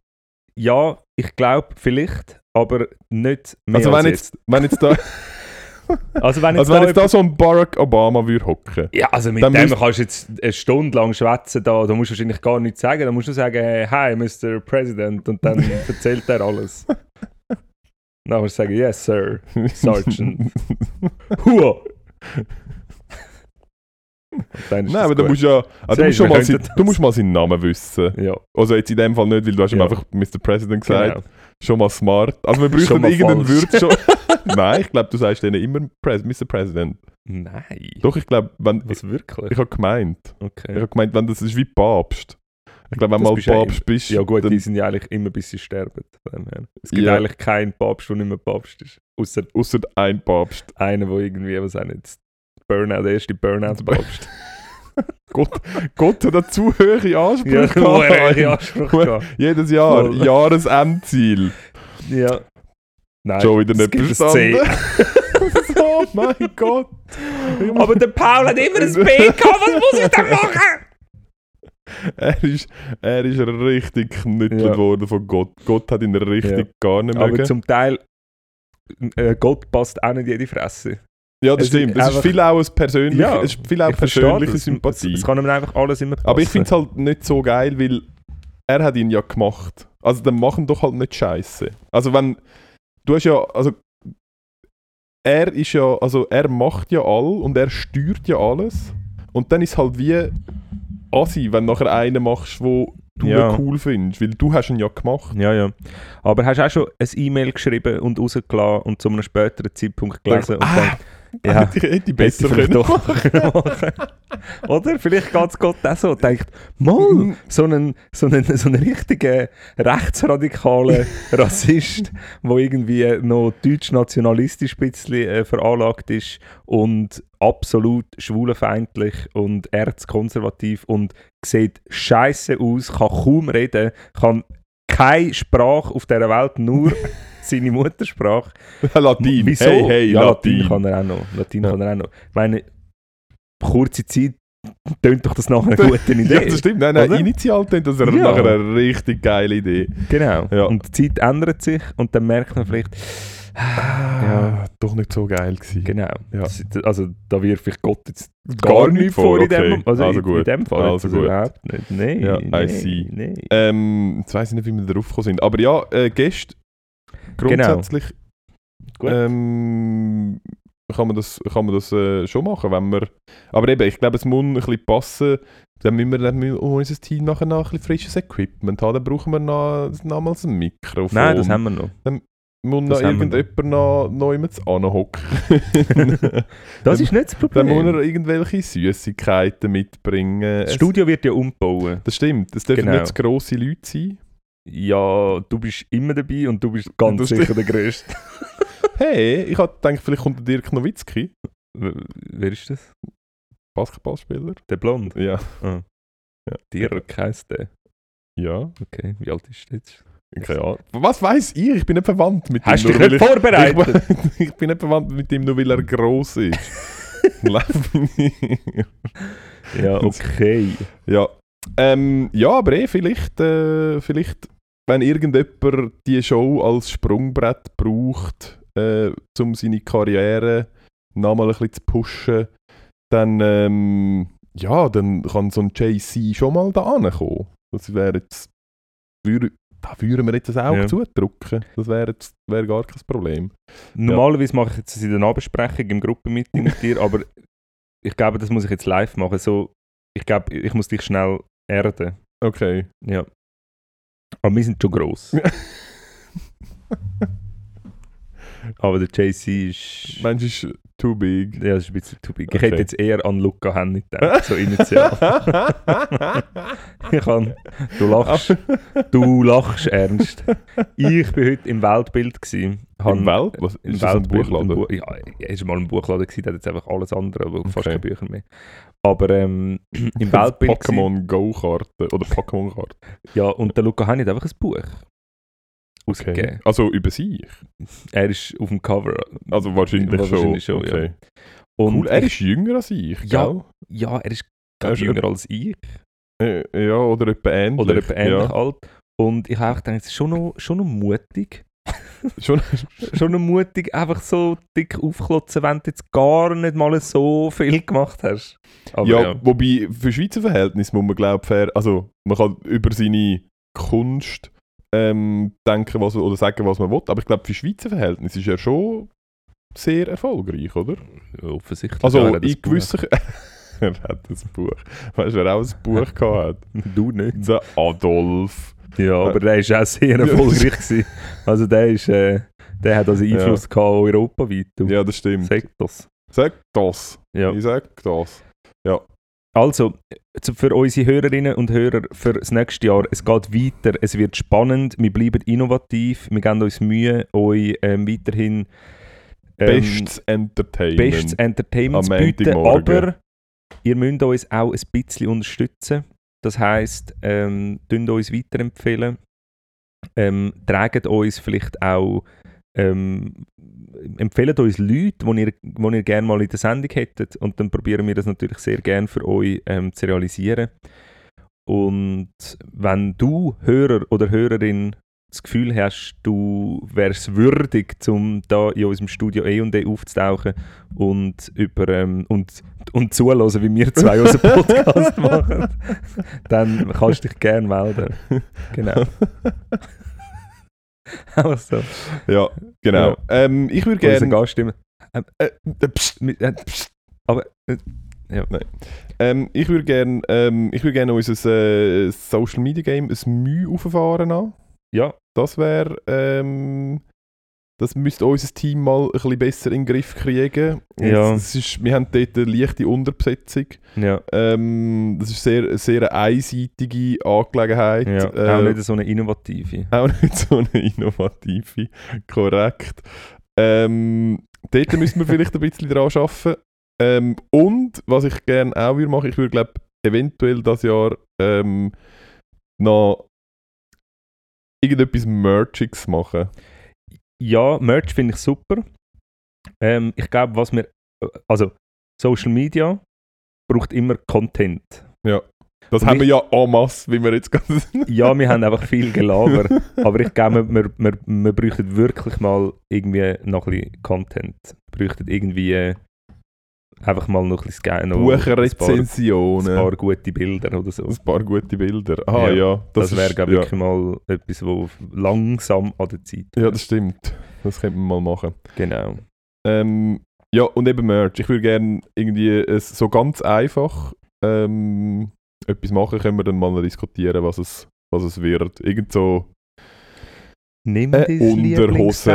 ja, ich glaube vielleicht, aber nicht mehr Also als wenn jetzt, wenn jetzt da, *laughs* Also wenn jetzt, also wenn da jetzt da so ein Barack Obama würde hocken. Ja, also mit Dann dem kannst du jetzt eine Stunde lang schwätzen da, da musst du wahrscheinlich gar nichts sagen. Da musst du sagen, hi Mr. President und dann *laughs* erzählt er alles. Du sagen, yes sir, Sergeant. *laughs* Hua! Nein, aber du gut. musst ja, also du, musst schon mal sein, du musst mal seinen Namen wissen. Ja, Also jetzt in dem Fall nicht, weil du hast ihm Ja. einfach Mr. President gesagt. genau. Schon mal smart. Also wir mal irgendeinen. Wirt schon. *laughs* Nein, ich glaube, du sagst denen immer Pres Mr. President. Nein. Doch, ich glaube, wenn Was wirklich? ich habe gemeint, ich Okay. habe gemeint, wenn das ist wie Papst. Ich glaube, wenn Das mal bist ja Papst bist, Ja gut, die sind ja eigentlich immer bis sie sterben. Es gibt Ja. eigentlich keinen Papst, der nicht mehr Papst ist. Außer außer ein Papst. einer, der irgendwie, was auch nicht, Burnout, der erste Burnout-Papst. *laughs* Gott, Gott hat da zu hohe ja, Ansprüche. einen Anspruch gehabt. Jedes Jahr. Jahresendziel. Ja. Nein, Schon wieder nicht C. verstanden. *laughs* oh mein Gott. Aber der Paul hat immer ein B gehabt, was muss ich denn machen? Er ist, er ist richtig geknüttelt Ja. worden von Gott. Gott hat ihn richtig Ja. gar nicht Aber mögen. zum Teil, äh, Gott passt auch nicht in jede Fresse. Ja, das es stimmt. Es ist viel auch persönliche, Ja, es ist viel auch persönliche das. Sympathie. Es, es kann ihm einfach alles immer passen. Aber ich finde es halt nicht so geil, weil er hat ihn ja gemacht. Also dann machen doch halt nicht Scheiße. Also wenn du hast ja, also er ist ja, also er macht ja all und er steuert ja alles und dann ist halt wie assi, wenn nachher einen machst, wo du Ja. cool findest, weil du hast ihn ja gemacht. Ja, ja. Aber hast du auch schon ein E-Mail geschrieben und rausgelassen und zu einem späteren Zeitpunkt gelesen und ah, Ja. Hätte ich, hätte ich besser können doch *laughs* machen Oder? Vielleicht geht es Gott auch so. Denkt, mal, so einen, so einen, so einen richtigen rechtsradikalen *laughs* Rassist, der irgendwie noch deutsch-nationalistisch ein bisschen äh, veranlagt ist und absolut schwulenfeindlich und erzkonservativ und sieht scheiße aus, kann kaum reden, kann keine Sprache auf dieser Welt, nur *laughs* seine Muttersprache. *laughs* Latin. Wieso? Hey, hey, ja, Latin. Latin kann er auch noch. Latin Ja. kann er auch noch. Ich meine, kurze Zeit tönt doch das nachher eine *laughs* gute Idee. Ja, das stimmt. Nein, nein, Oder? initial klingt das Ja. nachher eine richtig geile Idee. Genau. Ja. Und die Zeit ändert sich und dann merkt man vielleicht, Ja, doch nicht so geil gewesen. genau. Ja. Also da wirf ich Gott jetzt Gar gar, nicht nichts vor in okay. dem Also, Also in, gut. in dem Fall. Also gut. überhaupt nicht. Nein, Ja, see. nein. Ähm, jetzt weiss ich nicht, wie wir darauf gekommen sind. Aber ja, äh, Gäste, grundsätzlich Gut. ähm, kann man das, kann man das äh, schon machen, wenn wir... Aber eben, ich glaube, es muss ein bisschen passen. Dann müssen wir dann müssen wir unser Team nachher noch ein bisschen frisches Equipment haben. Dann brauchen wir noch, nochmals ein Mikrofon. Nein, das haben wir noch. Muss noch das irgendjemand noch, noch jemand anhocken. *laughs* Das ist nicht das Dann muss Problem. er irgendwelche Süßigkeiten mitbringen. Das Studio wird ja umbauen. Das stimmt, es dürfen Genau. nicht zu grosse Leute sein. Ja, du bist immer dabei und du bist ganz Das sicher der Größte. *laughs* Hey, ich hatte gedacht, vielleicht kommt der Dirk Nowitzki, W- Wer ist das? Basketballspieler. Der Blond? Ja. Ah. Ja. Dirk heisst der. Ja, Okay, wie alt ist der jetzt? keine Ahnung. Was weiß ich? Ich bin nicht verwandt mit Hast du ihm. dich nur nicht weil vorbereitet? Ich, *laughs* ich bin nicht verwandt mit ihm, nur weil er gross ist. Lauf mich nicht. ja, okay. ja. Ähm, ja, aber eh, vielleicht, äh, vielleicht, wenn irgendjemand die Show als Sprungbrett braucht, äh, um seine Karriere nochmal ein bisschen zu pushen, dann, ähm, ja, dann kann so ein JC schon mal da ankommen. Das wäre jetzt, würde, da würden wir jetzt ein Auge Ja. zudrücken. Das wäre wäre gar kein Problem. Normalerweise mache ich jetzt das in der Nahbesprechung im Gruppenmeeting mit dir, *laughs* aber ich glaube, das muss ich jetzt live machen. So, ich glaube, ich muss dich schnell erden. Okay. Ja. Aber wir sind schon gross. *laughs* aber der JC ist. Mensch ist too big. Ja, das ist ein bisschen too big. Ich Okay. hätte jetzt eher an Luca Henny gedacht, so initial. *laughs* ich kann, du lachst, du lachst ernst. Ich bin heute im Weltbild gewesen. Im Welt? Was, Im ist das ein Weltbild, Buchladen? im Bu ja, er war mal ein Buchladen, gewesen, der hat jetzt einfach alles andere, aber fast Okay. keine Bücher mehr. Aber ähm, im Weltbild. Pokémon Go-Karte oder Pokémon-Karte. Ja, und der Luca Henny hat einfach ein Buch Okay. rausgegeben. Also über sich. Er ist auf dem Cover. Also wahrscheinlich, Wahrscheinlich schon. schon, ja. okay. Und Cool. Er ist jünger als ich, Ja. gell? ja, er ist, Er ist jünger als ich. Äh, ja, oder etwa ähnlich. Oder etwa ähnlich Ja. alt. Und ich habe gedacht, es ist schon noch, schon noch mutig. *laughs* Schon, schon noch mutig, einfach so dick aufklotzen, wenn du jetzt gar nicht mal so viel gemacht hast. Aber ja, ja, wobei für Schweizer Verhältnisse muss man glaube fair, also man kann über seine Kunst ähm, denken was, oder sagen, was man will, aber ich glaube für Schweizer Verhältnisse ist er schon sehr erfolgreich, oder? offensichtlich. Also Ja, das in gewissen... *laughs* er hat ein Buch. Weißt du, wer auch ein Buch gehabt. *laughs* Du nicht. Der Adolf. Ja, aber der war auch sehr *laughs* Ja. erfolgreich. gewesen. Also der, ist, äh, der hat also Einfluss gehabt europaweit. Ja, das stimmt. Das. Sag das. Ja. Ich sag das. Also, für unsere Hörerinnen und Hörer für das nächste Jahr, es geht weiter, es wird spannend, wir bleiben innovativ, wir geben uns Mühe, euch ähm, weiterhin ähm, Bestes Entertainment. bestes Entertainment zu bieten, aber ihr müsst uns auch ein bisschen unterstützen. Das heisst, ähm, uns weiterempfehlen, ähm, tragt uns vielleicht auch, ähm, empfehlt uns Leute, die ihr, die ihr gerne mal in der Sendung hättet und dann probieren wir das natürlich sehr gerne für euch ähm, zu realisieren. Und wenn du Hörer oder Hörerin das Gefühl hast, du wärst würdig, um da in unserem Studio E und E aufzutauchen und über ähm, und, und zuhören, wie wir zwei unseren Podcast *laughs* machen, dann kannst du dich gerne melden. Genau. *laughs* also, Ja, genau. Ja. Ähm, ich würde gerne... Gast immer. Ähm, Äh, äh, pst, äh, pst, aber äh, ähm, ich würde gerne ähm, ich würde gerne unser äh, Social Media Game ein Mühe auffahren an. ja, Das wäre ähm, das müsste unser Team mal ein bisschen besser in den Griff kriegen. Ja. Es ist, wir haben dort eine leichte Unterbesetzung. Ja, Ähm, das ist sehr, sehr eine einseitige Angelegenheit. ja. Äh, auch nicht so eine innovative. auch nicht so eine innovative. Korrekt. Ähm, dort müssen wir vielleicht ein bisschen dran arbeiten. Ähm, und was ich gerne auch würde machen, ich würde glaube eventuell das Jahr ähm, noch irgendetwas Merchiges machen. Ja, Merch finde ich super. Ähm, ich glaube, was wir. Also, Social Media braucht immer Content. Das Und haben wir ich- ja en masse, wie wir jetzt gerade Ja, wir haben einfach viel *laughs* Gelaber. aber ich glaube, wir, wir, wir bräuchten wirklich mal irgendwie noch ein bisschen Content. Wir bräuchten irgendwie äh, einfach mal noch ein bisschen Sky- noch ein paar, ein Buchrezensionen. paar gute Bilder oder so. Ein paar gute Bilder. Ah Ja, ja, Das, ist- wäre, glaube ich, ja. wirklich mal etwas, wo langsam an der Zeit Ja, das stimmt. Das könnte man mal machen. Genau. Ähm, ja, und eben Merch. Ich würde gerne irgendwie so ganz einfach ähm, etwas machen, können wir dann mal diskutieren, was es, was es wird. Irgend so, Nimm Äh, dein Unterhose.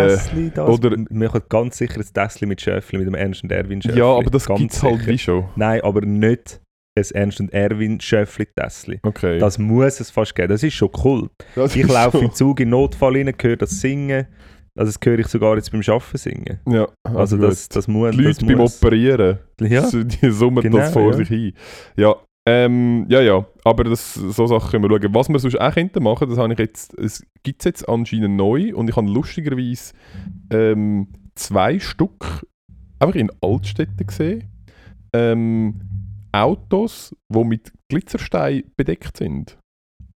Das. Oder- wir machen ganz sicher ein Tässli mit Schöffli, mit dem Ernst und Erwin Schöffli. ja, aber das gibt es halt wie schon. Nein, aber nicht ein Ernst und Erwin Schöffli Tässli. Okay. Das muss es fast geben. Das ist schon cool. Das Ich laufe schon- im Zug in Notfall rein, höre das Singen. Also das höre ich sogar jetzt beim Arbeiten singen. Ja, Also gut. das, das muss... Die Leute beim. Operieren, Ja, so, die summen Genau, das vor ja. sich hin. Ja, ähm, ja, ja, aber das, so Sachen können wir schauen. Was wir sonst auch könnten machen, das habe ich jetzt, es gibt es jetzt anscheinend neu und ich habe lustigerweise ähm, zwei Stück einfach in Altstädten gesehen. Ähm, Autos, die mit Glitzerstein bedeckt sind.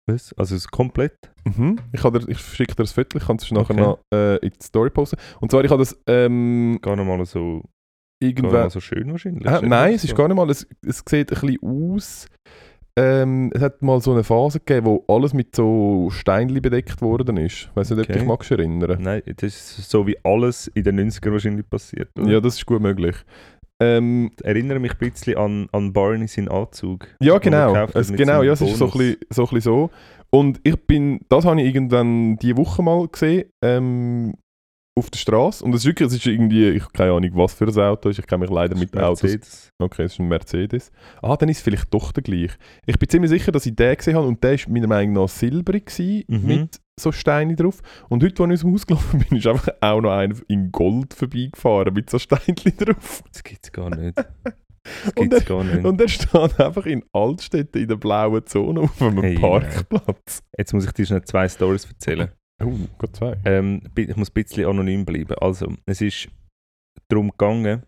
was? Also es ist komplett... Mhm. Ich, habe dir- ich schicke dir das Foto, ich kann es nachher Okay. noch äh, in die Story posten. Und zwar, ich habe das ähm, Gar nicht mal so, irgendwann... mal so schön wahrscheinlich. Ah, nein, es ist gar nicht mal. Es, es sieht ein bisschen aus. Ähm, es hat mal so eine Phase gegeben, wo alles mit so Steinchen bedeckt worden ist. Ich weiß nicht, ob du Okay. dich magst erinnern. Nein, das ist so wie alles in den 90ern wahrscheinlich passiert. Oder? Ja, das ist gut möglich. Ähm, erinnere mich ein bisschen an, an Barney seinen Anzug. ja, genau. Es, genau, ja, es ist so ein, bisschen, so ein bisschen so. Und ich bin, das habe ich irgendwann die Woche mal gesehen, ähm, auf der Straße. Und es ist wirklich, es ist irgendwie, ich habe keine Ahnung, was für ein Auto ist. Ich kenne mich leider mit Autos Mercedes. Okay, es ist ein Mercedes. Ah, dann ist es vielleicht doch der gleiche. Ich bin ziemlich sicher, dass ich den gesehen habe und der war meiner Meinung nach silbrig gewesen, Mhm. mit so Steinen drauf. Und heute, als ich aus dem Haus gelaufen *laughs* bin, ist einfach auch noch einer in Gold vorbeigefahren mit so Steinchen *laughs* drauf. Das gibt es gar nicht. *laughs* Das Und gibt es gar nicht. Und der steht einfach in Altstädten in der blauen Zone auf einem Hey, Parkplatz. Jetzt muss ich dir schnell zwei Stories erzählen. Oh, Gott zwei. Ähm, ich muss ein bisschen anonym bleiben. Also, es ist darum gegangen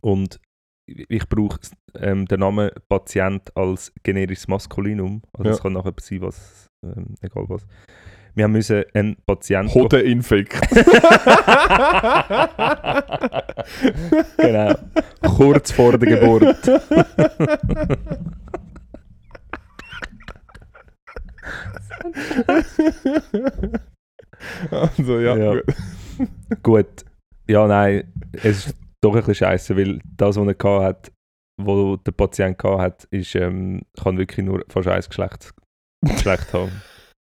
und ich brauche ähm, den Namen Patient als generisches Maskulinum. Also es Ja. kann nachher sein, was, ähm, egal was. Wir haben müssen einen Patient... Hodeninfekt. *laughs* *laughs* genau. Kurz vor der Geburt. *laughs* also, ja. Ja. gut. Ja, nein, es ist doch ein bisschen scheiße, weil das, was er gehabt hat, wo der Patient gehabt hat, ist, ähm, kann wirklich nur fast ein Geschlecht, Geschlecht haben.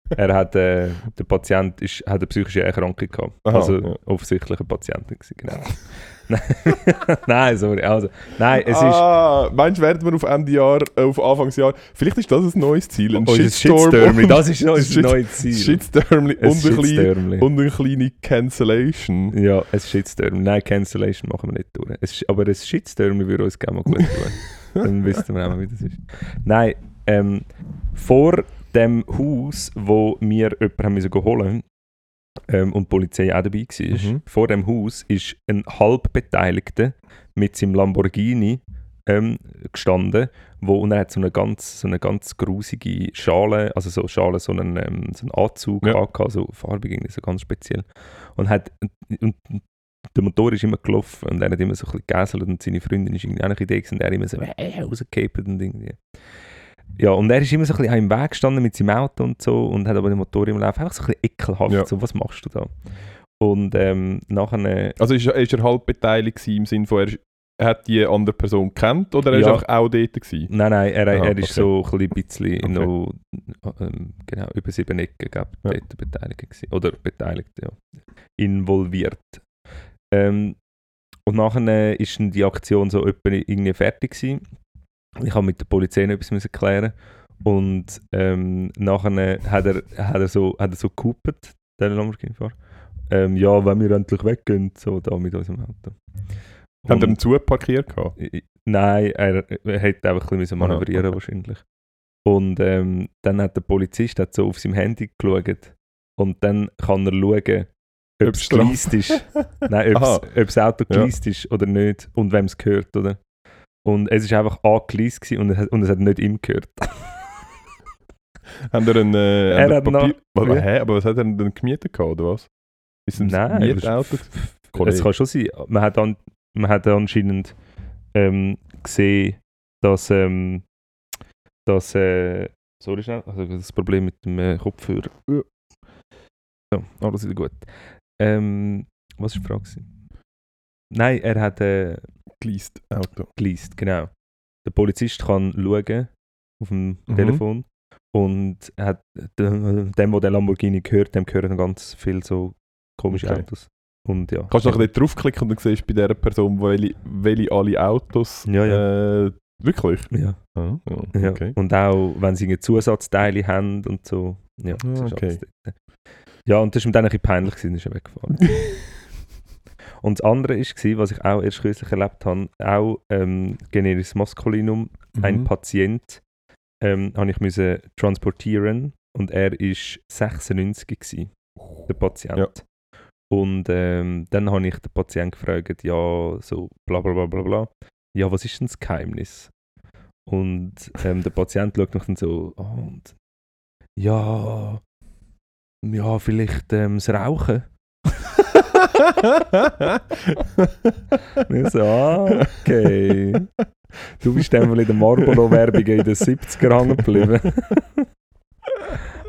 Er hat, äh, der Patient ist, hat eine psychische Erkrankung gehabt. Aha, also ja. offensichtlich eine Patientin gewesen, genau. *laughs* *laughs* nein, sorry. Also, nein, es ist ah, meinst du, werden wir auf Ende Jahr, äh, auf Anfangsjahr, vielleicht ist das ein neues Ziel, ein unser Shitstorm, und- Das ist unser Shit- neues Ziel. Shitstormli Ein und, ein Shitstormli. und eine kleine Cancellation. Ja, ein Shitstorm. Nein, Cancellation machen wir nicht durch. Es, aber ein Shitstorm würde uns gerne mal gut tun. *laughs* Dann wüssten wir auch mal, wie das ist. Nein, ähm, vor dem Haus, wo wir jemanden haben müssen holen ähm, und die Polizei auch dabei war, Mhm. vor dem Haus ist ein Halbbeteiligter mit seinem Lamborghini ähm, gestanden, wo, und er hat so eine ganz, so eine ganz grusige Schale, also so Schale, so einen, ähm, so einen Anzug Ja. angehabt, so farbig, irgendwie so ganz speziell. Und, hat, und der Motor ist immer gelaufen und er hat immer so ein bisschen gegäselt und seine Freundin ist irgendwie auch eine Idee gewesen, und er immer so äh, rausgekippt und irgendwie. Ja, und er ist immer so ein bisschen im Weg gestanden mit seinem Auto und so und hat aber den Motor im Laufen einfach so ein bisschen ekelhaft, Ja. so, was machst du da? Und ähm, nachher, äh, Also ist, er- ist er halb beteiligt im Sinne von, er, ist- hat die andere Person gekannt oder er ist Ja. einfach auch dort gewesen? nein, nein, er, Aha, er ist okay. so ein bisschen, Okay. noch ähm, genau, über sieben Ecken Ja. dort beteiligt gewesen. Oder beteiligt, ja. Involviert. Ähm, und nachher ist dann die Aktion so irgendwie fertig gewesen. Ich habe mit der Polizei noch etwas müssen klären und ähm, nachher hat er, hat er so, hat er so gehupert, der Lamborghini-Fahrer. Ähm, ja, wenn wir endlich weggehen, so da mit unserem Auto. Und- einen Zug parkiert gehabt? I- Nein, er, er hätte einfach ein bisschen Aha, manövrieren okay. wahrscheinlich. Und ähm, dann hat der Polizist hat so auf seinem Handy geschaut und dann kann er schauen, ob es geleast ist. Nein, ob das *laughs* Auto Ja. geleast ist oder nicht und wem es gehört, oder? Und es ist einfach angeleast gewesen und es hat, und es hat nicht ihm gehört. *laughs* Haben ihr einen, äh, Er ihr hat noch- Papier... Aber, Ja. hä, aber was hat er denn gemietet gehabt, oder was? Ist ein Nein, Mietauto? es- kann schon sein. Man hat, an, man hat anscheinend ähm, gesehen, dass, ähm, dass äh, sorry schnell, also das Problem mit dem äh, Kopfhörer. So, alles wieder gut. Ähm, was war die Frage? Nein, er hat äh, Geleast Auto. geleast, genau. Der Polizist kann schauen auf dem Mhm. Telefon und hat dem, dem, wo der Lamborghini gehört, dem gehören ganz viele so komische Okay. Autos. Und ja. Kannst du noch dort draufklicken und dann siehst du bei dieser Person, welche, welche alle Autos... Ja, ja. Äh, wirklich? Ja. Ah, ja, Ja. okay. Und auch, wenn sie Zusatzteile haben und so. Ja, Ah, ist okay. Ja, und das war ihm dann ein bisschen peinlich, gewesen, ist er weggefahren. *laughs* und das andere war, was ich auch erst kürzlich erlebt habe, auch ähm, generisches Maskulinum, ein Mhm. Patient, ähm, habe ich müssen transportieren und er war 96 gewesen, der Patient. Ja. Und ähm, dann habe ich den Patienten gefragt, ja, so bla bla bla bla bla, ja, was ist denn das Geheimnis? Und ähm, der Patient schaut mich dann so an und ja, ja, vielleicht ähm, das Rauchen. *laughs* Ich so, ah, okay. Du bist wohl in der Marlboro-Werbung in den 70er hängen geblieben.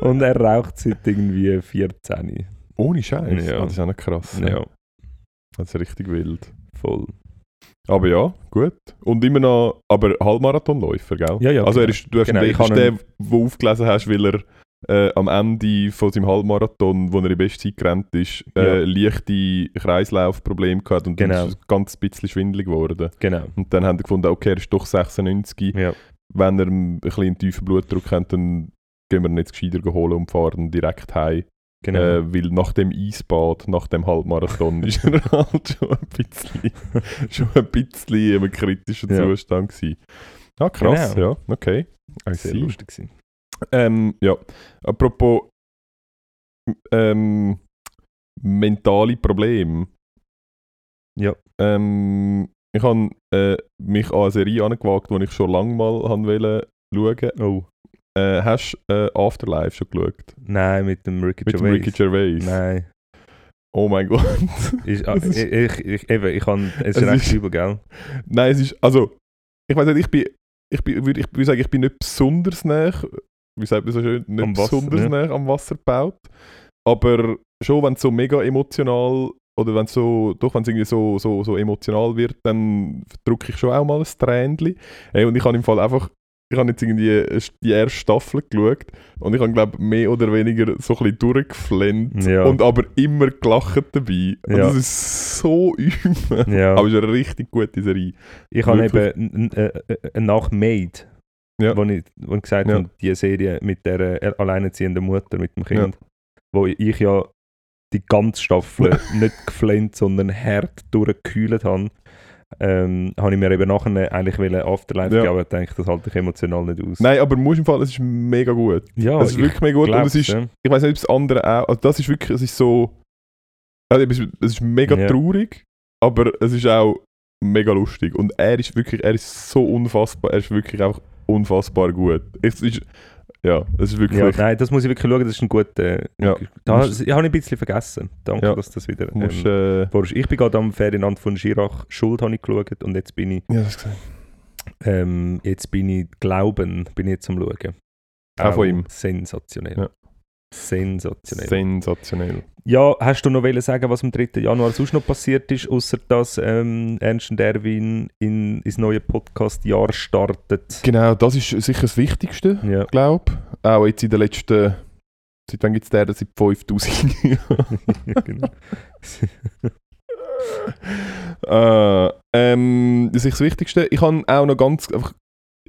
Und er raucht seit irgendwie 14. Ohne Scheiß. Ja. Das ist auch noch krass. Ja, Das ist richtig wild. voll. Aber ja, gut. Und immer noch, aber Halbmarathonläufer, gell? Ja, ja, Also er genau. ist, du hast Genau, ihn, ich ist der, wo du aufgelesen hast, weil er äh, am Ende von seinem Halbmarathon, wo er in Bestzeit gerannt ist, äh, Ja. leichte Kreislaufprobleme gehabt und Genau. dann ist ganz bisschen schwindelig geworden. Genau. Und dann haben sie gefunden, okay, er ist doch 96. Ja, Wenn er ein bisschen einen tiefen Blutdruck hat, dann gehen wir ihn jetzt gescheiter holen und fahren direkt heim. genau. Äh, weil nach dem Eisbad, nach dem Halbmarathon, *laughs* ist er halt schon ein bisschen, *laughs* schon ein bisschen in einem kritischen Ja. Zustand gewesen. Ah, krass, Genau. ja, okay. Sehr lustig gewesen. Ähm, ja, apropos ähm, mentale Probleme. Ja. Ähm, ich habe äh, mich an eine Serie angewagt, die ich schon lange mal wollte schauen. Oh. Äh, hast du äh, Afterlife schon geschaut? Nein, mit dem Ricky Mit Gervais. Ricky Gervais. Nein. Oh mein Gott. Ist, ah, *laughs* ich, ich, ich, eben, ich kann, es Es recht ist- übel, gell? Nein, es ist, also, ich weiß nicht, ich bin, ich bin, würde ich sagen, ich bin nicht besonders nah, wie sagt man so schön, nicht Am Wasser, besonders ja. am Wasser gebaut. Aber schon, wenn es so mega emotional, oder wenn es so, doch, wenn es irgendwie so, so, so emotional wird, dann drücke ich schon auch mal ein Tränchen. Hey, und ich habe im Fall einfach, ich habe jetzt irgendwie die erste Staffel geschaut und ich habe, glaube mehr oder weniger so ein bisschen durchgeflennt Ja. und aber immer gelacht dabei. Und Ja. das ist so übel. Ja. Aber es ist eine richtig gute Serie. Ich habe eben äh, äh, nach Made, Ja. wo ich, wo ich gesagt Ja. habe, die Serie mit der äh, alleinerziehenden Mutter mit dem Kind, wo ich ja die ganze Staffel *laughs* nicht geflennt, sondern hart durchgekühlt habe, ähm, habe ich mir eben nachher eigentlich Afterlife Ja. geben, aber ich denke, das halte ich emotional nicht aus. Nein, aber muss im Fall, es ist mega gut. ja, es ist wirklich mega gut und es ist, ja. ich weiß nicht, ob das andere auch, also das ist wirklich, es ist so, also es ist- es ist mega Ja. traurig, aber es ist auch mega lustig und er ist wirklich, er ist so unfassbar, er ist wirklich einfach unfassbar gut. Es ist, ja, es ist wirklich, Ja, nein, das muss ich wirklich schauen, das ist ein guter... Ja. Da, Musst- ich habe ein bisschen vergessen. Danke, Ja. dass das wieder... musst, ähm, äh, vorhast. ich bin gerade am Ferienland von Girach Schuld habe ich geschaut und jetzt bin ich, ja, das gesehen. ähm, jetzt bin ich Glauben, bin ich jetzt am schauen. Auch von ihm. Sensationell. Ja. Sensationell. Sensationell. ja, hast du noch wollen sagen, was am 3. Januar sonst noch passiert ist, außer dass ähm, Ernst und Erwin in, ins neue Podcast-Jahr startet? Genau, das ist sicher das Wichtigste. Ja. glaube auch jetzt in den letzten, seit wann gibt es den? Seit 5000 Jahren. Ja, *laughs* genau. *laughs* äh, ähm, das ist das Wichtigste. Ich habe auch noch ganz,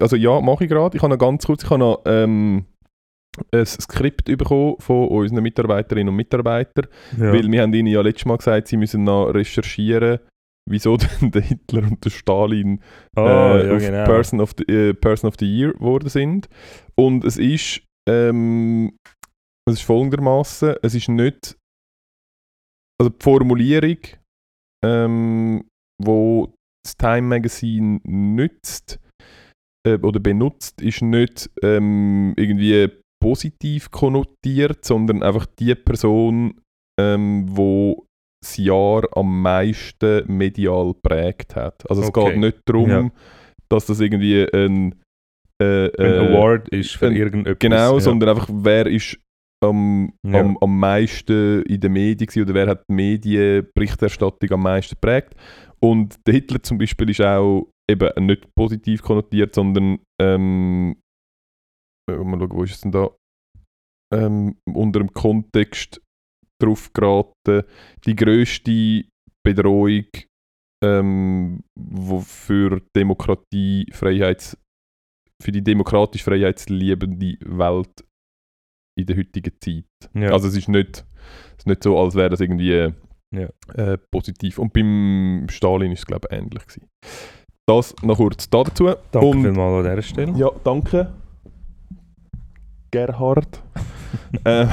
also ja, mache ich gerade. Ich habe noch ganz kurz, ich habe noch ähm, ein Skript bekommen von unseren Mitarbeiterinnen und Mitarbeitern, Ja. weil wir haben ihnen ja letztes Mal gesagt, sie müssen noch recherchieren, wieso *laughs* denn der Hitler und der Stalin Ah, äh, ja, auf genau. Person, of the, äh, Person of the Year geworden sind. Und es ist, ähm, es ist folgendermaßen, es ist nicht, also die Formulierung, ähm, wo das Time Magazine nützt äh, oder benutzt, ist nicht ähm, irgendwie positiv konnotiert, sondern einfach die Person, ähm, wo das Jahr am meisten medial prägt hat. Also es Okay. geht nicht darum, Ja. dass das irgendwie ein, äh, Ein äh, Award ist für ein- irgendetwas. Genau, ja. sondern einfach, wer ist am, Ja. am, am meisten in den Medien oder wer hat die Medienberichterstattung am meisten geprägt. Und der Hitler zum Beispiel ist auch eben nicht positiv konnotiert, sondern ähm, äh, mal schauen, wo ist es denn da? Ähm, unter dem Kontext drauf geraten, die grösste Bedrohung ähm, wo für Demokratie, Freiheits, für die demokratisch freiheitsliebende Welt in der heutigen Zeit. Ja. Also es ist nicht, es ist nicht so, als wäre das irgendwie Ja. äh, positiv. Und beim Stalin ist es glaube ich ähnlich gewesen. Das noch kurz dazu. Danke Und- vielmals an dieser Stelle. Ja, danke. Gerhard. *laughs* äh,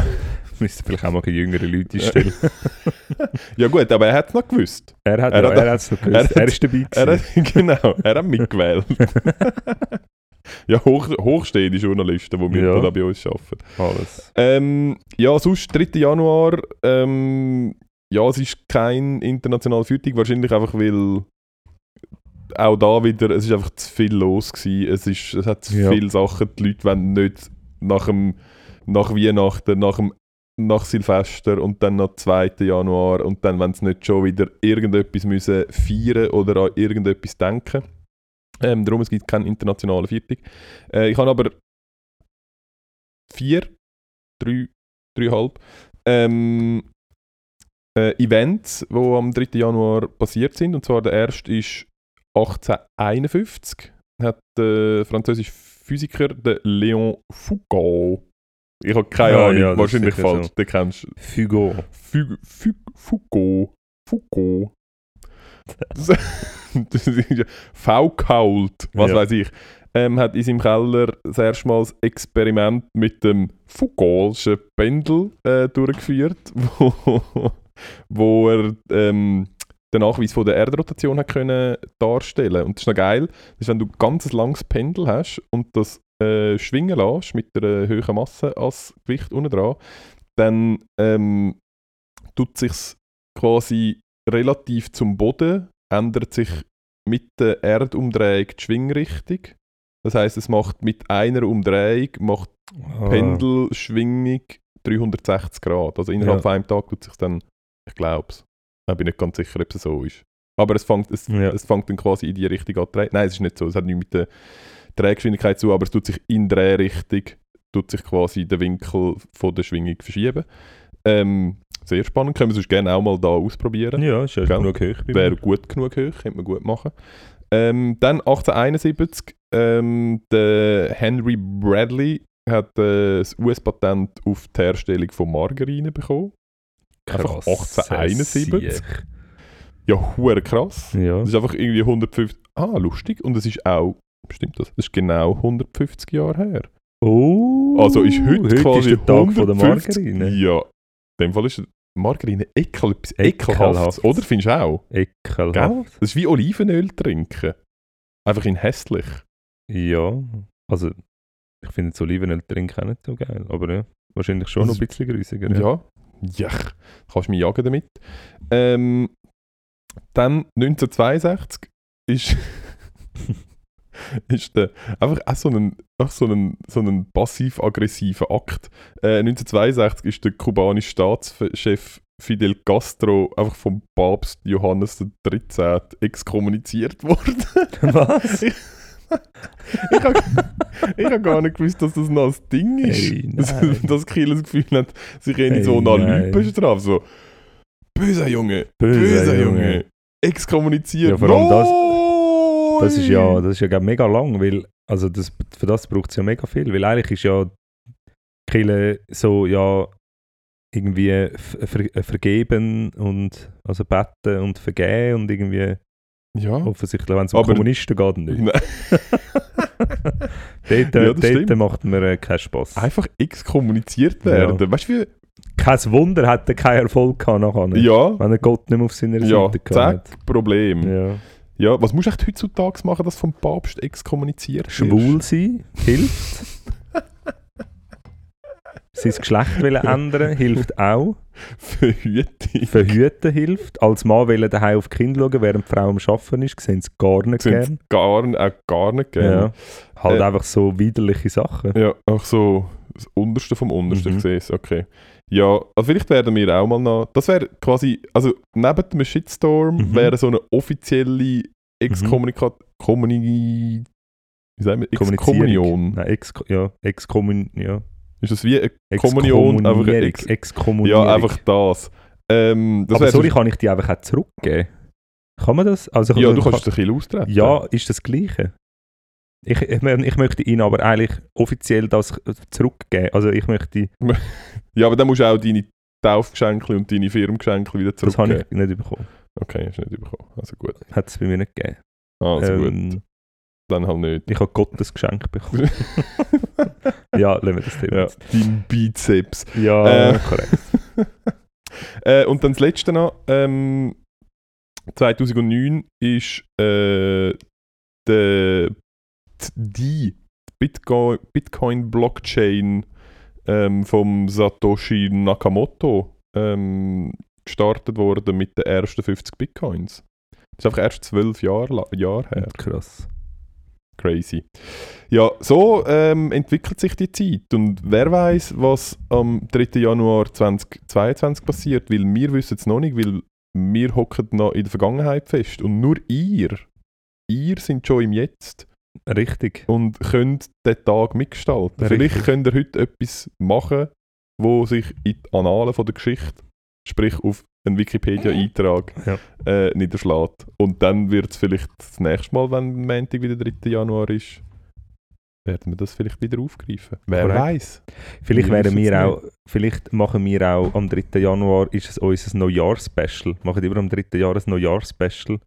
Müsste vielleicht auch mal jüngere Leute stellen. *laughs* ja gut, aber er hat es noch gewusst. Er hat Er hat- er hat's noch gewusst. er Er, ist dabei Er hat, *laughs* genau, er hat mitgewählt. ja, hoch, hochstehende Journalisten, die Ja. ja. da bei uns arbeiten. Alles. Ähm, ja, sonst 3. Januar. Ähm, ja, es ist kein internationaler Feiertag, wahrscheinlich einfach, weil auch da wieder, es ist einfach zu viel los gewesen. Es, ist, es hat zu Ja. viele Sachen, die Leute wollen nicht nach, dem, nach Weihnachten, nach, dem, nach Silvester und dann noch 2. Januar und dann, wenn sie nicht schon wieder irgendetwas müssen feiern oder an irgendetwas denken. Ähm, darum, es gibt keinen internationalen Feiertag. Äh, ich habe aber vier, drei, dreieinhalb ähm, äh, Events, die am 3. Januar passiert sind. Und zwar der erste ist 1851. Hat der französische Physiker der Léon Foucault. Ich habe keine Ja, Ahnung, ja, wahrscheinlich falsch. so. Den kennst du. Foucault. Foucault. *laughs* Ja V-Kaut, was Ja. weiß ich. Ähm, hat in seinem Keller das erste Mal das Experiment mit dem Foucault'schen Pendel äh, durchgeführt, *laughs* wo, wo er ähm, den Nachweis von der Erdrotation hat können darstellen Und das ist noch geil, das ist, wenn du ein ganz langes Pendel hast und das äh, schwingen lässt mit einer hohen Masse als Gewicht unten dran, dann ähm, tut sich quasi relativ zum Boden, ändert sich mit der Erdumdrehung die Schwingrichtung. Das heißt, es macht mit einer Umdrehung macht Ah. Pendelschwingung 360 Grad. Also innerhalb Ja. von einem Tag tut sich dann, ich glaube es. Ich bin nicht ganz sicher, ob es so ist. Aber es fängt, es, Ja. es fängt dann quasi in die Richtung an zu drehen. Nein, es ist nicht so. Es hat nichts mit der Drehgeschwindigkeit zu, aber es tut sich in Drehrichtung, tut sich quasi der Winkel von der Schwingung verschieben. Ähm, sehr spannend. Können wir sonst gerne auch mal da ausprobieren. Ja, ist ja genug hoch. Wäre gut genug hoch, könnte man gut machen. Ähm, dann 1871, ähm, der Henry Bradley hat äh, das US-Patent auf die Herstellung von Margarine bekommen. Einfach Krass, 1871. Siech. Ja, hure krass. Ja. Das ist einfach irgendwie 150. Ah, lustig. Und es ist auch, stimmt das? Das ist genau 150 Jahre her. Oh, Also ist heute, quasi ist der Tag von der 150 Margarine. Ja. In dem Fall ist Margarine ekel, etwas Ekelhaft. Oder findest du auch? Ekelhaft. Gell? Das ist wie Olivenöl trinken. Einfach in hässlich. Ja, also ich finde das Olivenöl trinken auch nicht so geil, aber ja, wahrscheinlich schon Also, noch ein bisschen grüsiger. Ja. Ja, kannst mich jagen damit. Ähm, dann 1962 ist, *laughs* ist der, einfach auch so ein, auch so ein, so ein passiv-aggressiver Akt. Äh, 1962 ist der kubanische Staatschef Fidel Castro einfach vom Papst Johannes XIII. exkommuniziert worden. *laughs* Was? *laughs* ich habe hab gar nicht gewusst, dass das noch ein Ding ist. Hey, dass, *laughs* dass Kiel das Gefühl hat, sich in Hey, so nein. Lüge bestraft. So, böser Junge, Böser böser, Junge. Junge. exkommuniziert. Ja, vor allem das-! Das ist ja, das ist ja mega lang, weil also das, für das braucht es ja mega viel, weil eigentlich ist ja Kille so ja irgendwie ver, vergeben und also beten und vergeben und irgendwie Ja. offensichtlich, wenn es um Aber- Kommunisten geht, nicht. Nein. *laughs* dort Ja, dort macht mir äh, keinen Spaß. Einfach exkommuniziert Ja. werden. Weißt du, Kein Wunder hat er keinen Erfolg gehabt nachher. wie. Ja, Wenn er Gott nicht mehr auf seiner ja, Seite gehabt zack, Problem. Ja. Ja. was musst du echt heutzutage machen, dass vom Papst exkommuniziert wirst? Schwul sein hilft. Sein Geschlecht *laughs* ändern hilft auch. Verhütung. Verhüten hilft. Als Mann wollen daheim auf Kinder schauen, während die Frau am Arbeiten ist, sehen sie gar nicht Sind's gern. gar, äh, gar nicht Ja. gerne. Halt Äh, einfach so widerliche Sachen. Ja, auch so das Unterste vom Untersten, Mhm. ich sehe es, okay. Ja, also vielleicht werden wir auch mal noch, das wäre quasi, also neben dem Shitstorm Mhm. wäre so eine offizielle Exkommunikat, Kommuni, wie sagen wir, Exkommunion. Nein, Ex ja, Exkommun ja. Ist das wie eine Kommunion? Einfach eine. Ex Exkommunierung. ja, einfach das. Ähm, das Aber sorry, so- kann ich die einfach auch zurückgeben? Kann man das? Also, ja, kann- du kannst es ein bisschen austreten. Ja, ist das Gleiche. Ich, ich, ich möchte Ihnen aber eigentlich offiziell das zurückgeben. Also ich möchte, *laughs* Ja, aber dann musst du auch deine Taufgeschenke und deine Firmengeschenke wieder das habe zurückgeben. ich nicht bekommen. Okay, hast du nicht bekommen. Also gut. Hat es bei mir nicht gegeben. Also gut. Dann halt nicht. Ich habe Gottes Geschenk bekommen. *laughs* ja, lassen wir das Thema Ja, jetzt. dein Bizeps. Ja, Äh. korrekt. *laughs* äh, und dann das letzte noch. Ähm, 2009 ist äh, der, die Bitcoin, Bitcoin Blockchain ähm, vom Satoshi Nakamoto ähm, gestartet worden mit den ersten 50 Bitcoins. Das ist einfach erst zwölf Jahre, Jahre her. Krass. Crazy. Ja, so ähm, entwickelt sich die Zeit. Und wer weiß, was am 3. Januar 2022 passiert, weil wir wissen es noch nicht, weil wir hocken noch in der Vergangenheit fest. Und nur ihr, ihr sind schon im Jetzt Richtig. und könnt den Tag mitgestalten. Richtig. Vielleicht könnt ihr heute etwas machen, wo sich in die Annalen von der Geschichte, sprich auf einen Wikipedia-Eintrag, Ja. äh, niederschlägt. Und dann wird es vielleicht das nächste Mal, wenn Montag wieder 3. Januar ist, werden wir das vielleicht wieder aufgreifen. Wer weiß? Vielleicht Wir werden wissen's wir auch, vielleicht machen wir auch am 3. Januar ist es unser Neujahr-Special. Machen immer am 3. Jahr ein Neujahr-Special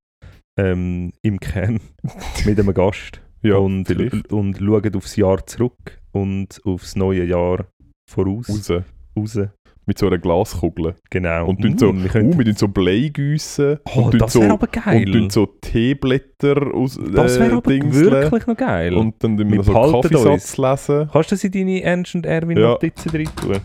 ähm, im Kern *laughs* mit einem Gast. Ja, und, vielleicht. und schauen aufs Jahr zurück und aufs neue Jahr voraus. Raus. Raus. Mit so einer Glaskugel. Genau. Und Mm, so, wir uh, können, wir tun so Blei giessen. oh, und das so, wäre aber und geil. tun so Teeblätter aus das wäre äh, aber Dingseln. wirklich noch geil. Und dann wir so behalten Kaffeesatz lesen. Kannst du das in deine Ernst und Erwin Ja. Notizen rein tun?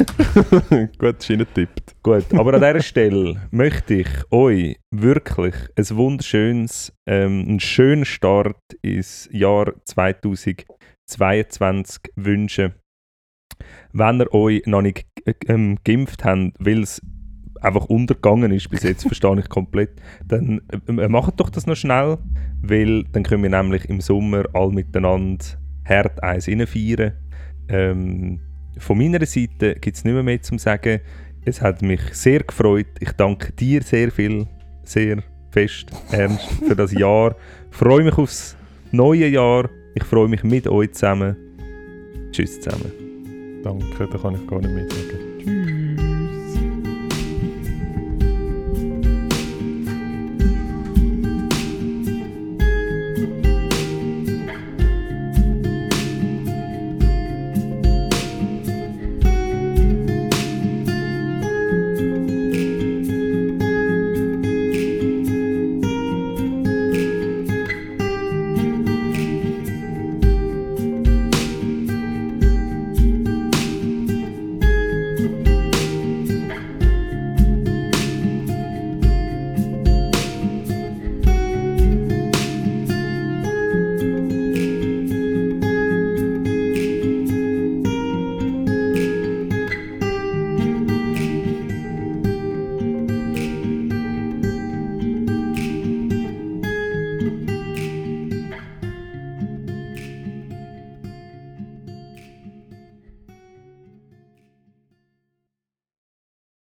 *laughs* Gut, ist tippt. Gut, aber an dieser Stelle möchte ich euch wirklich ein wunderschönes, ähm, einen schönen Start ins Jahr 2022 wünschen. Wenn ihr euch noch nicht äh, ähm, geimpft habt, weil es einfach untergegangen ist bis jetzt, *laughs* verstehe ich komplett, dann äh, macht doch das noch schnell, weil dann können wir nämlich im Sommer all miteinander hart eins feiern. Ähm, von meiner Seite gibt es nicht mehr, mehr zu sagen. Es hat mich sehr gefreut. Ich danke dir sehr viel, sehr fest, Ernst, für das Jahr. Ich freue mich aufs neue Jahr. Ich freue mich mit euch zusammen. Tschüss zusammen. Danke, da kann ich gar nicht mehr sagen.